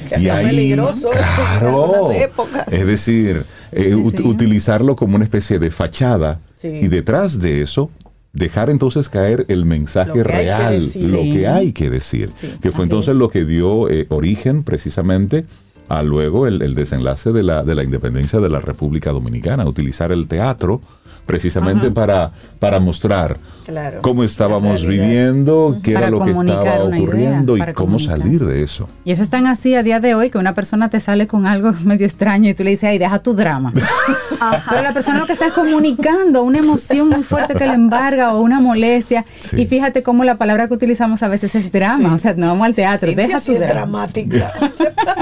Que es peligroso en claro, épocas. es decir, eh, Sí, ut- señor. utilizarlo como una especie de fachada Sí. y detrás de eso dejar entonces caer el mensaje Lo que hay que real, decir. lo Sí. que hay que decir, Sí, que fue así entonces es. lo que dio eh, origen precisamente a luego el, el desenlace de la, de la independencia de la República Dominicana, utilizar el teatro precisamente para, para mostrar Claro. cómo estábamos viviendo, qué era Para lo que estaba una idea, ocurriendo y cómo comunicar. salir de eso. Y eso es tan así a día de hoy que una persona te sale con algo medio extraño y tú le dices, ay, deja tu drama. Pero la persona lo que está comunicando una emoción muy fuerte que le embarga o una molestia. Sí. Y fíjate cómo la palabra que utilizamos a veces es drama. O sea, no vamos al teatro, Cintia deja sí tu es drama. dramática.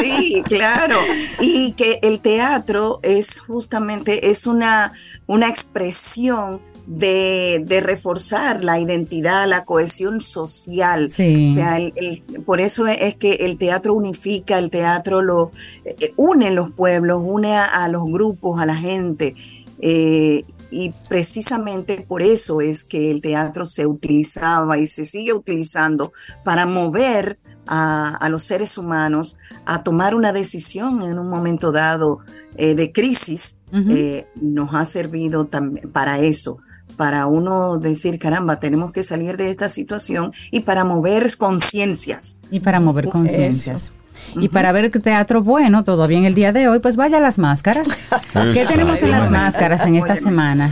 Sí, claro. Y que el teatro es justamente, es una, una expresión de, de reforzar la identidad, la cohesión social. Sí. O sea, el- el- por eso es que el teatro unifica, el teatro lo eh, une los pueblos, une a, a los grupos, a la gente. eh, y precisamente por eso es que el teatro se utilizaba y se sigue utilizando para mover a, a los seres humanos a tomar una decisión en un momento dado eh, de crisis. Eh, nos ha servido también para eso, para uno decir, caramba, tenemos que salir de esta situación y para mover conciencias. Y para mover conciencias. Y para ver teatro bueno todavía en el día de hoy, pues vaya a las máscaras. ¿Qué tenemos en las máscaras en esta semana?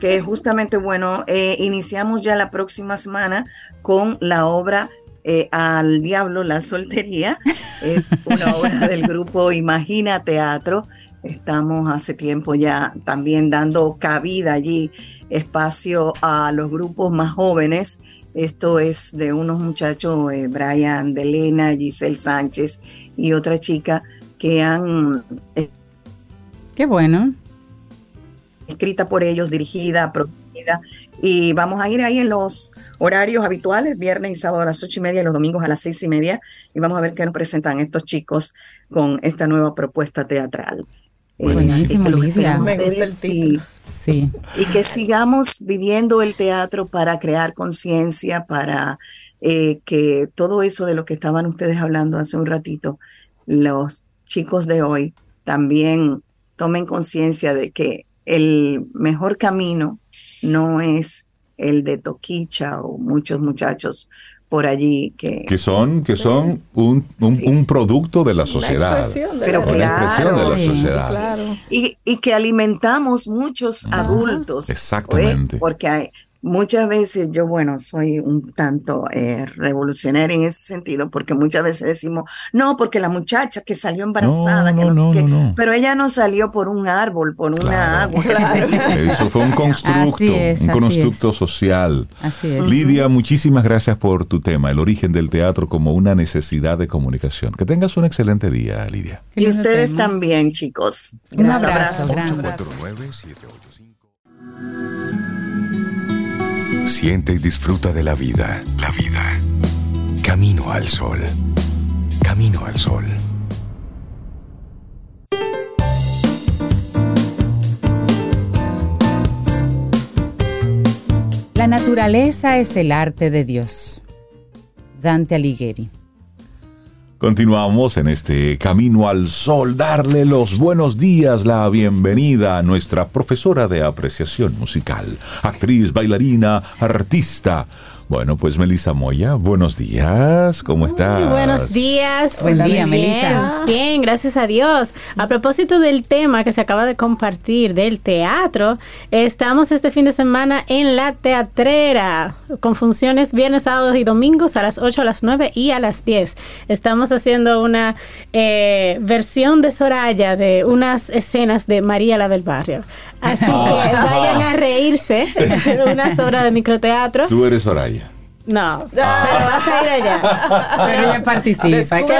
que justamente, bueno, eh, iniciamos ya la próxima semana con la obra eh, Al Diablo la Soltería. Es una obra del grupo Imagina Teatro. Estamos hace tiempo ya también dando cabida allí, espacio a los grupos más jóvenes. Esto es de unos muchachos, eh, Brian Delena, Giselle Sánchez y otra chica que han eh, Qué bueno. escrita por ellos, dirigida, Y vamos a ir ahí en los horarios habituales, viernes y sábado a las ocho y media y los domingos a las seis y media. Y vamos a ver qué nos presentan estos chicos con esta nueva propuesta teatral. Eh, Buenísimo, así que Me gusta el ustedes y- título. Sí. y que sigamos viviendo el teatro para crear conciencia, para eh, que todo eso de lo que estaban ustedes hablando hace un ratito, los chicos de hoy también tomen conciencia de que el mejor camino no es el de Toquicha o muchos muchachos por allí que... Que son, que son un, un- Sí. un producto de la sociedad. expresión de Pero la Una expresión de la claro, sí, sociedad. Claro. Y, y que alimentamos muchos adultos. Exactamente. ¿oe? Porque hay, muchas veces yo, bueno, soy un tanto eh, revolucionaria en ese sentido, porque muchas veces decimos, no, porque la muchacha que salió embarazada, No, que no, no, sé no, qué", no, no. pero ella no salió por un árbol, por una Claro. agua. Eso fue un constructo, es, un así constructo es. social. Así es. Lidia, muchísimas gracias por tu tema, el origen del teatro como una necesidad de comunicación. Que tengas un excelente día, Lidia. Y ustedes tema. también, chicos. Un abrazo abrazo. grande. 849-785. Siente y disfruta de la vida. La vida. Camino al sol. Camino al sol. La naturaleza es el arte de Dios. Dante Alighieri. Continuamos en este camino al sol, darle los buenos días, la bienvenida a nuestra profesora de apreciación musical, actriz, bailarina, artista. Bueno, pues Melissa Moya, buenos días, ¿cómo estás? Muy buenos días. Buen día, Bien, Melissa. Bien, gracias a Dios. A propósito del tema que se acaba de compartir del teatro, estamos este fin de semana en la teatrera con funciones viernes, sábados y domingos a las 8, a las 9 y a las 10. Estamos haciendo una eh, versión de Soraya de unas escenas de María la del barrio. Así que vayan a reírse de unas obras de microteatro. Tú eres Soraya. No, pero vas a ir allá. Pero ella participa.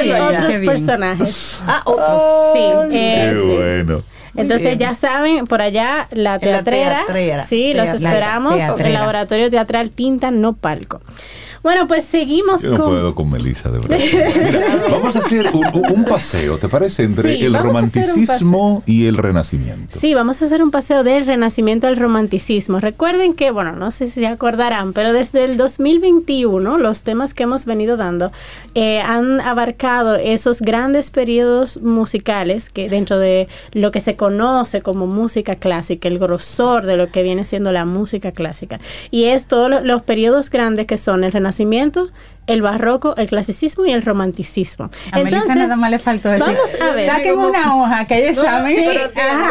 Bien, otros qué bien. personajes. Ah, otros. Sí, Qué eh, sí. bueno. Entonces ya saben, por allá la En la teatrera. teatrera. Sí, los esperamos. Teatrera. El laboratorio teatral Tinta No Palco. Bueno, pues seguimos Yo no con. puedo con Melissa, de verdad. Mira, vamos a hacer un, un- paseo, ¿te parece? Entre Sí, el romanticismo y el renacimiento. Sí, vamos a hacer un paseo del renacimiento al romanticismo. Recuerden que, bueno, no sé si se acordarán, pero desde el 2021 los temas que hemos venido dando eh, han abarcado esos grandes periodos musicales que dentro de lo que se conoce como música clásica, el grosor de lo que viene siendo la música clásica. Y es todos lo- los periodos grandes que son el renacimiento, el barroco, el clasicismo y el romanticismo. A Melissa nada más le faltó decir, vamos a ver. saquen una hoja que ella sabe. Sí, pero tiene- ajá.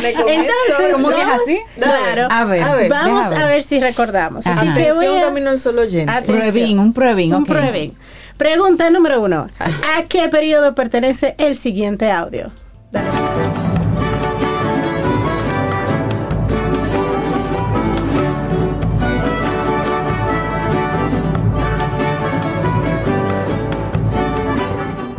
viene con Entonces. ¿Cómo que es así? Claro. A ver, A ver, Vamos a ver si recordamos. Ajá. Así que voy a... camino al solo oyente. Pruebín, un pruebín, Un pruebín. Pregunta número uno. ¿A qué periodo pertenece el siguiente audio? Dale.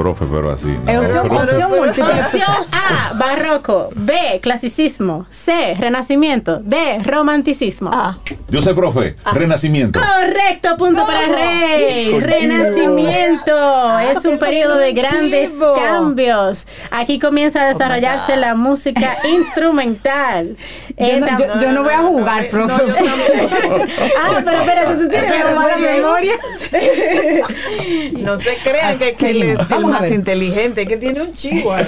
Profe, pero así. no. Opción, opción múltiple. Opción A, barroco. B, clasicismo. C, renacimiento. D, romanticismo. Ah, Yo sé, profe, renacimiento. Correcto, punto para Rey. Renacimiento. es un periodo de grandes cambios. Aquí comienza a desarrollarse la música instrumental. Yo no, tam- yo- yo no voy a jugar, profe. no, ah, pero espérate, tú tienes Pero mala memoria. No se crean que, que él es el más inteligente, que tiene un chivo.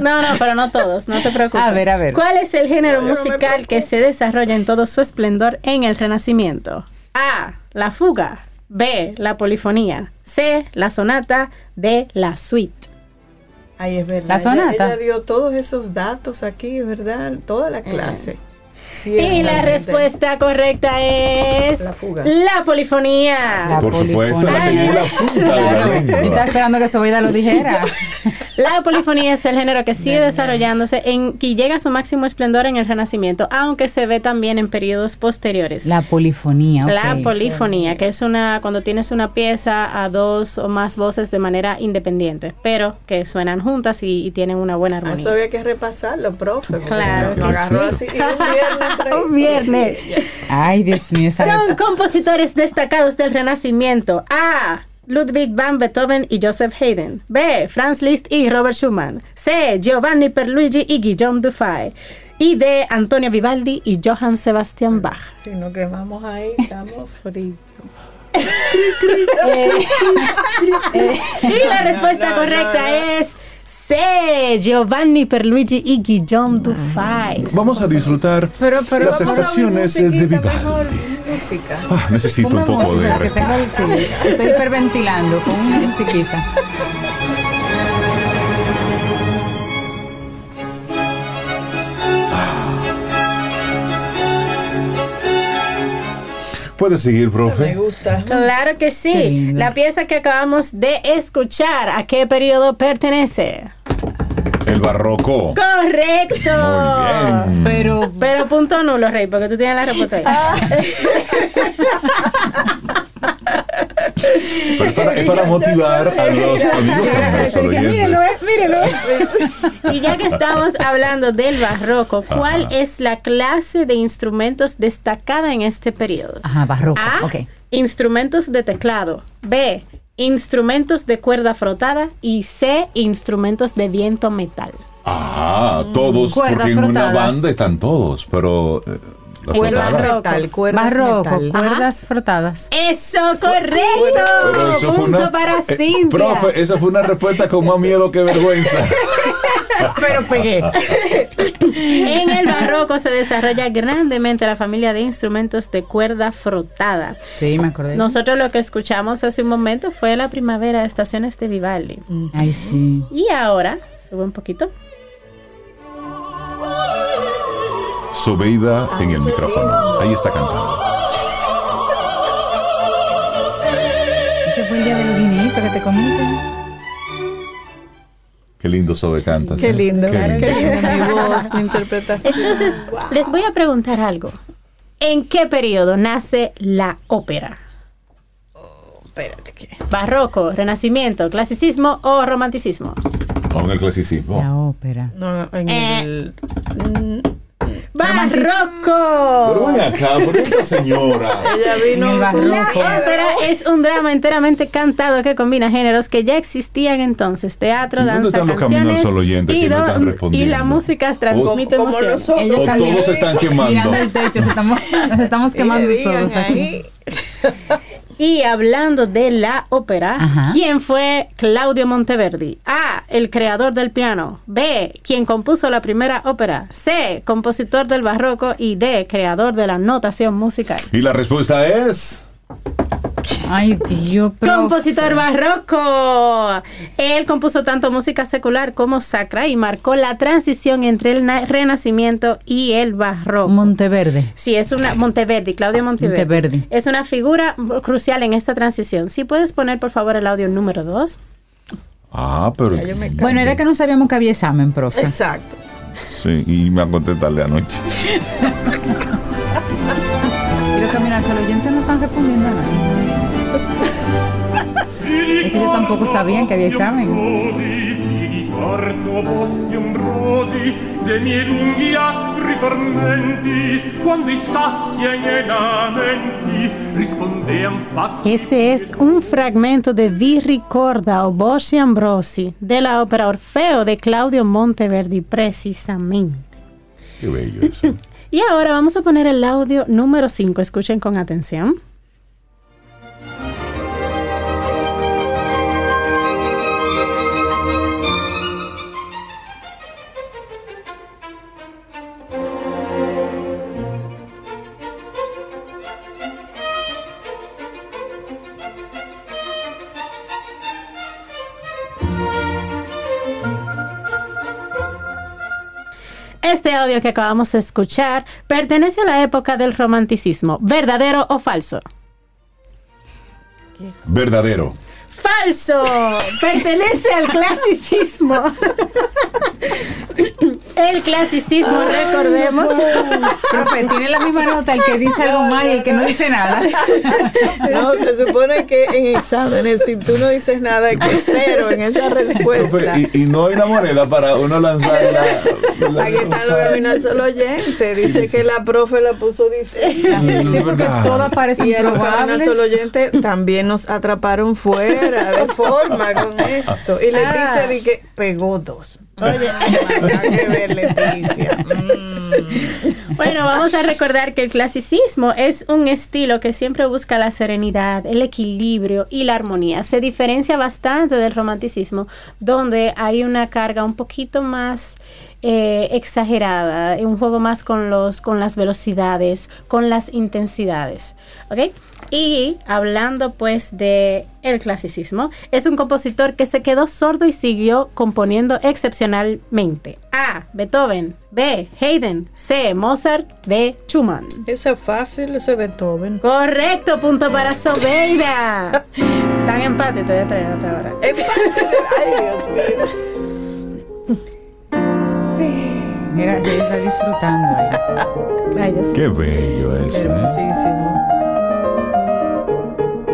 No, no, pero no todos, no te preocupes. A ver, a ver. ¿Cuál es el género No, no musical que se desarrolla en todo su esplendor en el Renacimiento? A. La fuga. B. La polifonía. C. La sonata. D. La suite. Ay, es verdad. La sonata. Ella, dio todos esos datos aquí, ¿verdad? Toda la clase. Y la respuesta correcta es La fuga. la polifonía. La Por supuesto, la polifonía. tenía en la punta de la Claro, yo estaba esperando que Sobeida lo dijera. La polifonía es el género que sigue desarrollándose en, y llega a su máximo esplendor en el Renacimiento, aunque se ve también en periodos posteriores. La polifonía. La polifonía, que es una cuando tienes una pieza a dos o más voces de manera independiente, pero que suenan juntas y, y tienen una buena Ah, Eso armonía. había que repasarlo, profe. Claro Lo agarró sí. así. y un viernes. Un viernes. Ay, Dios mío, esa Son compositores destacados del Renacimiento. A. Ludwig van Beethoven y Joseph Haydn. B. Franz Liszt y Robert Schumann. C. Giovanni Perluigi y Guillaume Dufay. Y D. Antonio Vivaldi y Johann Sebastian Bach. Si nos quemamos ahí, estamos fritos. Y la respuesta no, correcta no, no. es C. Giovanni Perluigi y Guillaume Dufay. Vamos a disfrutar Pero- pero las vamos a estaciones de mejor, Vivaldi. música. Ah, necesito un poco de que tengo el- respeto. sí, Estoy hiperventilando con una musiquita. Puede seguir, Me profe. gusta. Claro que sí. La pieza que acabamos de escuchar, ¿a qué periodo pertenece? El barroco. Correcto. Muy bien. Pero Pero punto nulo, Rey, porque tú tienes la respuesta ahí. Pero es para, es para motivar a los amigos que eh, mírelo. Y ya que estamos hablando del barroco, ¿cuál Ajá. es la clase de instrumentos destacada en este periodo? Ajá, barroco. A. Ok. Instrumentos de teclado. B. Instrumentos de cuerda frotada. Y C. Instrumentos de viento metal. Ah, todos, porque en una banda están todos, pero Cuerdas metal, cuerdas Barroco, metal. cuerdas frotadas. Eso, correcto. Eso Punto una- para eh, Cintia. profe, esa fue una respuesta con más miedo que vergüenza. Pero pegué. En el barroco se desarrolla grandemente la familia de instrumentos de cuerda frotada. Sí, me acordé. Nosotros lo que escuchamos hace un momento fue la primavera, estaciones de Vivaldi. Ay, sí. Y ahora, sube un poquito. Sobeida en el micrófono. Ahí está cantando. Ese fue el día del vinito que te comiste. Qué lindo Sobe canta. Qué ¿sí? lindo, Qué qué lindo. lindo mi voz, mi interpretación. Entonces, les voy a preguntar algo. ¿En qué periodo nace la ópera? Espérate que. ¿Barroco, renacimiento, clasicismo o romanticismo? No, en el clasicismo. La ópera. No, en Eh. el. Pero ¡Barroco! ven acá, por esta señora. Ella vino. La barroco. ópera es un drama enteramente cantado que combina géneros que ya existían entonces, teatro, ¿Y dónde danza, canciones y, que no do- están y la música transmite Como emociones. nosotros. Ellos O todos se están Mirando quemando. el techo, se estamos- nos estamos quemando todos aquí. Y hablando de la ópera, Ajá. ¿quién fue Claudio Monteverdi? A. El creador del piano. B. Quien compuso la primera ópera. C. Compositor del barroco. Y D. Creador de la notación musical. Y la respuesta es. Ay, Dios, pero- Compositor barroco. Él compuso tanto música secular como sacra y marcó la transición entre el na- renacimiento y el barroco. Monteverde. Sí, es una Monteverdi, Claudio Monteverdi. Monteverdi. Es una figura crucial en esta transición. Si puedes poner por favor el audio número 2. Ah, pero. Bueno, era que no sabíamos que había examen, profe. Exacto. Sí, y me acosté tarde anoche. Y los caminos al oyente no están respondiendo a nada. Es que ellos tampoco sabían que había examen. Dei miei lunghi aspri tormenti quando i sassi ai miei lamenti rispondean fatti Ese es un fragmento de Vi ricorda o Boschi Ambrosi de la ópera Orfeo de Claudio Monteverdi, precisamente. Qué bello eso. Y ahora vamos a poner el audio número 5. Escuchen con atención. Este audio que acabamos de escuchar pertenece a la época del romanticismo, ¿verdadero o falso? Verdadero. ¡Falso! Pertenece al clasicismo. El clasicismo, recordemos. Profe, tiene la misma nota el que dice algo mal y el que no dice nada. No, se supone que en exámenes, si tú no dices nada, hay que cero en esa respuesta. Profe, y, y no hay una moneda para uno lanzar la. la- Aquí están los caminos solo oyente. Dice que la profe la puso difícil. Sí, porque todas parecen Y el canal probables. solo oyente también nos atraparon fuera de forma con esto. Y Leticia di que pegó dos. Oye, habrá que ver, Leticia. Mm. Bueno, vamos a recordar que el clasicismo es un estilo que siempre busca la serenidad, el equilibrio y la armonía. Se diferencia bastante del romanticismo, donde hay una carga un poquito más eh, exagerada, un juego más con los con las velocidades, con las intensidades, ¿ok? Y hablando pues de el clasicismo, es un compositor que se quedó sordo y siguió componiendo excepcionalmente. A. Beethoven. B. Haydn. C. Mozart. D. Schumann. Eso es fácil, eso es Beethoven. Correcto, punto para Sobeida. Tan empate, te de tres hasta ahora. Ay, Dios mío. Mira, ella está disfrutando ahí. Ay, Dios. Qué bello eso. ¿eh?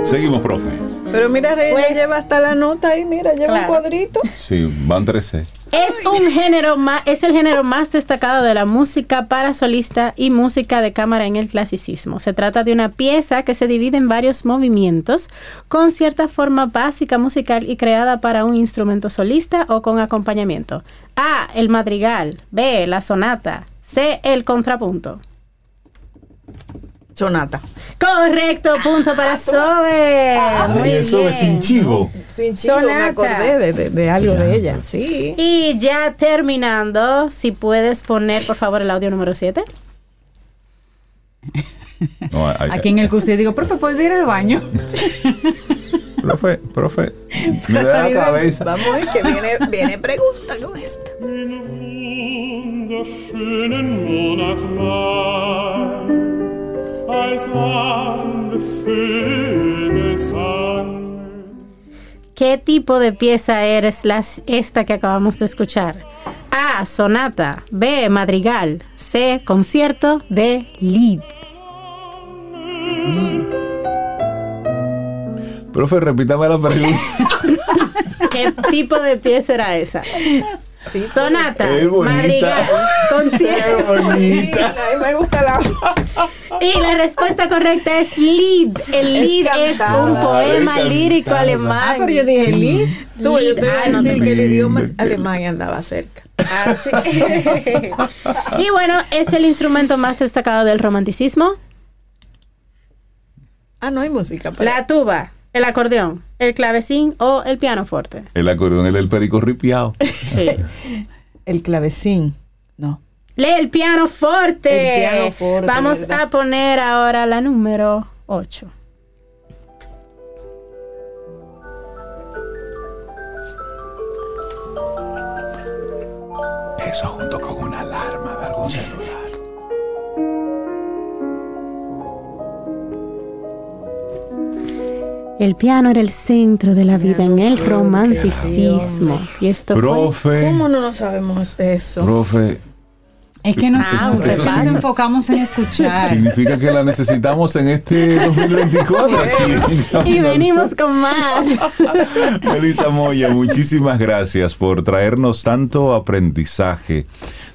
Seguimos, profe. Pero mira, ella Pues- lleva hasta la nota ahí, mira, lleva Claro. un cuadrito. Sí, van 13. Es un género más, es el género más destacado de la música para solista y música de cámara en el clasicismo. Se trata de una pieza que se divide en varios movimientos con cierta forma básica musical y creada para un instrumento solista o con acompañamiento. A. El madrigal. B. La sonata. C. El contrapunto. Sonata. Correcto, punto para Sobe. Muy Ay, eso es sin bien. chivo. Sin chivo, me Sonata. acordé de, de- de algo de ella. Sí. Y ya terminando, si puedes poner por favor el audio número 7. No, hay- Aquí en el curso yo digo, profe, ¿puedes ir al baño? Profe, profe. Me da la cabeza. Vamos que viene, viene pregunta con esta. ¿Qué tipo de pieza eres las, esta que acabamos de escuchar? A. Sonata. B. Madrigal. C. Concierto. D. Lied. Profe, repítame la pregunta. ¿Qué tipo de pieza era esa? Sonata, Qué bonita. madrigal, concierto. Qué bonita. Ay, me gusta la Y la respuesta correcta es Lied. El Lied es, un poema Es lírico cantada. alemán. Ah, pero yo dije Lied. Tú, yo te voy Ah, a no, decir que el idioma es alemán y andaba cerca. Así. y bueno, es el instrumento más destacado del romanticismo. Ah, no hay música. para- La tuba, el acordeón, el clavecín o el pianoforte. El acordeón es el perico ripiao. Sí. El clavecín. No. Lee el pianoforte. El pianoforte, Vamos ¿verdad? a poner ahora la número 8. Eso junto con una alarma de algún celular. El piano era el centro de la vida en el romanticismo. Y esto fue Profe, ¿Cómo no nos sabemos eso? profe, Es que nosotros, Ah, nos enfocamos en escuchar. significa que la necesitamos en este 2024. aquí. Y venimos con más. Melissa Moya, muchísimas gracias por traernos tanto aprendizaje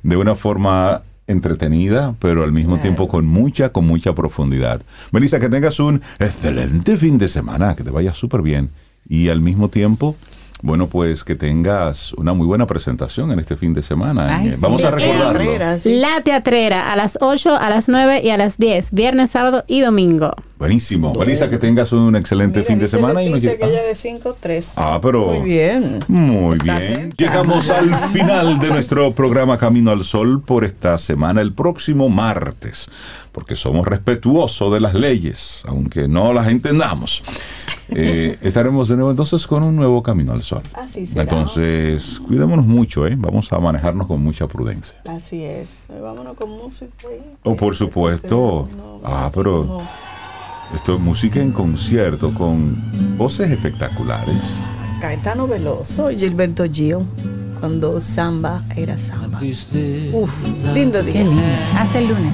de una forma entretenida, pero al mismo tiempo con mucha, con mucha profundidad. Melissa, que tengas un excelente fin de semana, que te vaya súper bien. Y al mismo tiempo, bueno, pues que tengas una muy buena presentación en este fin de semana. Ay, Eh, sí. Vamos a recordarlo. Sí. La teatrera a las 8, a las 9 y a las 10. Viernes, sábado y domingo. Buenísimo. Melissa, que tengas un excelente Mira, fin de semana. y nos que ella de 5-3. Ah, pero... Muy bien. Muy Está bien. Llegamos al final de nuestro programa Camino al Sol por esta semana, el próximo martes, porque somos respetuosos de las leyes, aunque no las entendamos. Eh, estaremos de nuevo entonces con un nuevo Camino al Sol. Así será. Entonces, cuidémonos mucho, ¿eh? Vamos a manejarnos con mucha prudencia. Así es. Eh, Vámonos con música. ahí. Oh, por supuesto. No, Ah, así pero no. esto es música en concierto con voces espectaculares. Caetano Veloso y Gilberto Gil. Cuando samba era samba. Uf, lindo día. Hasta el lunes.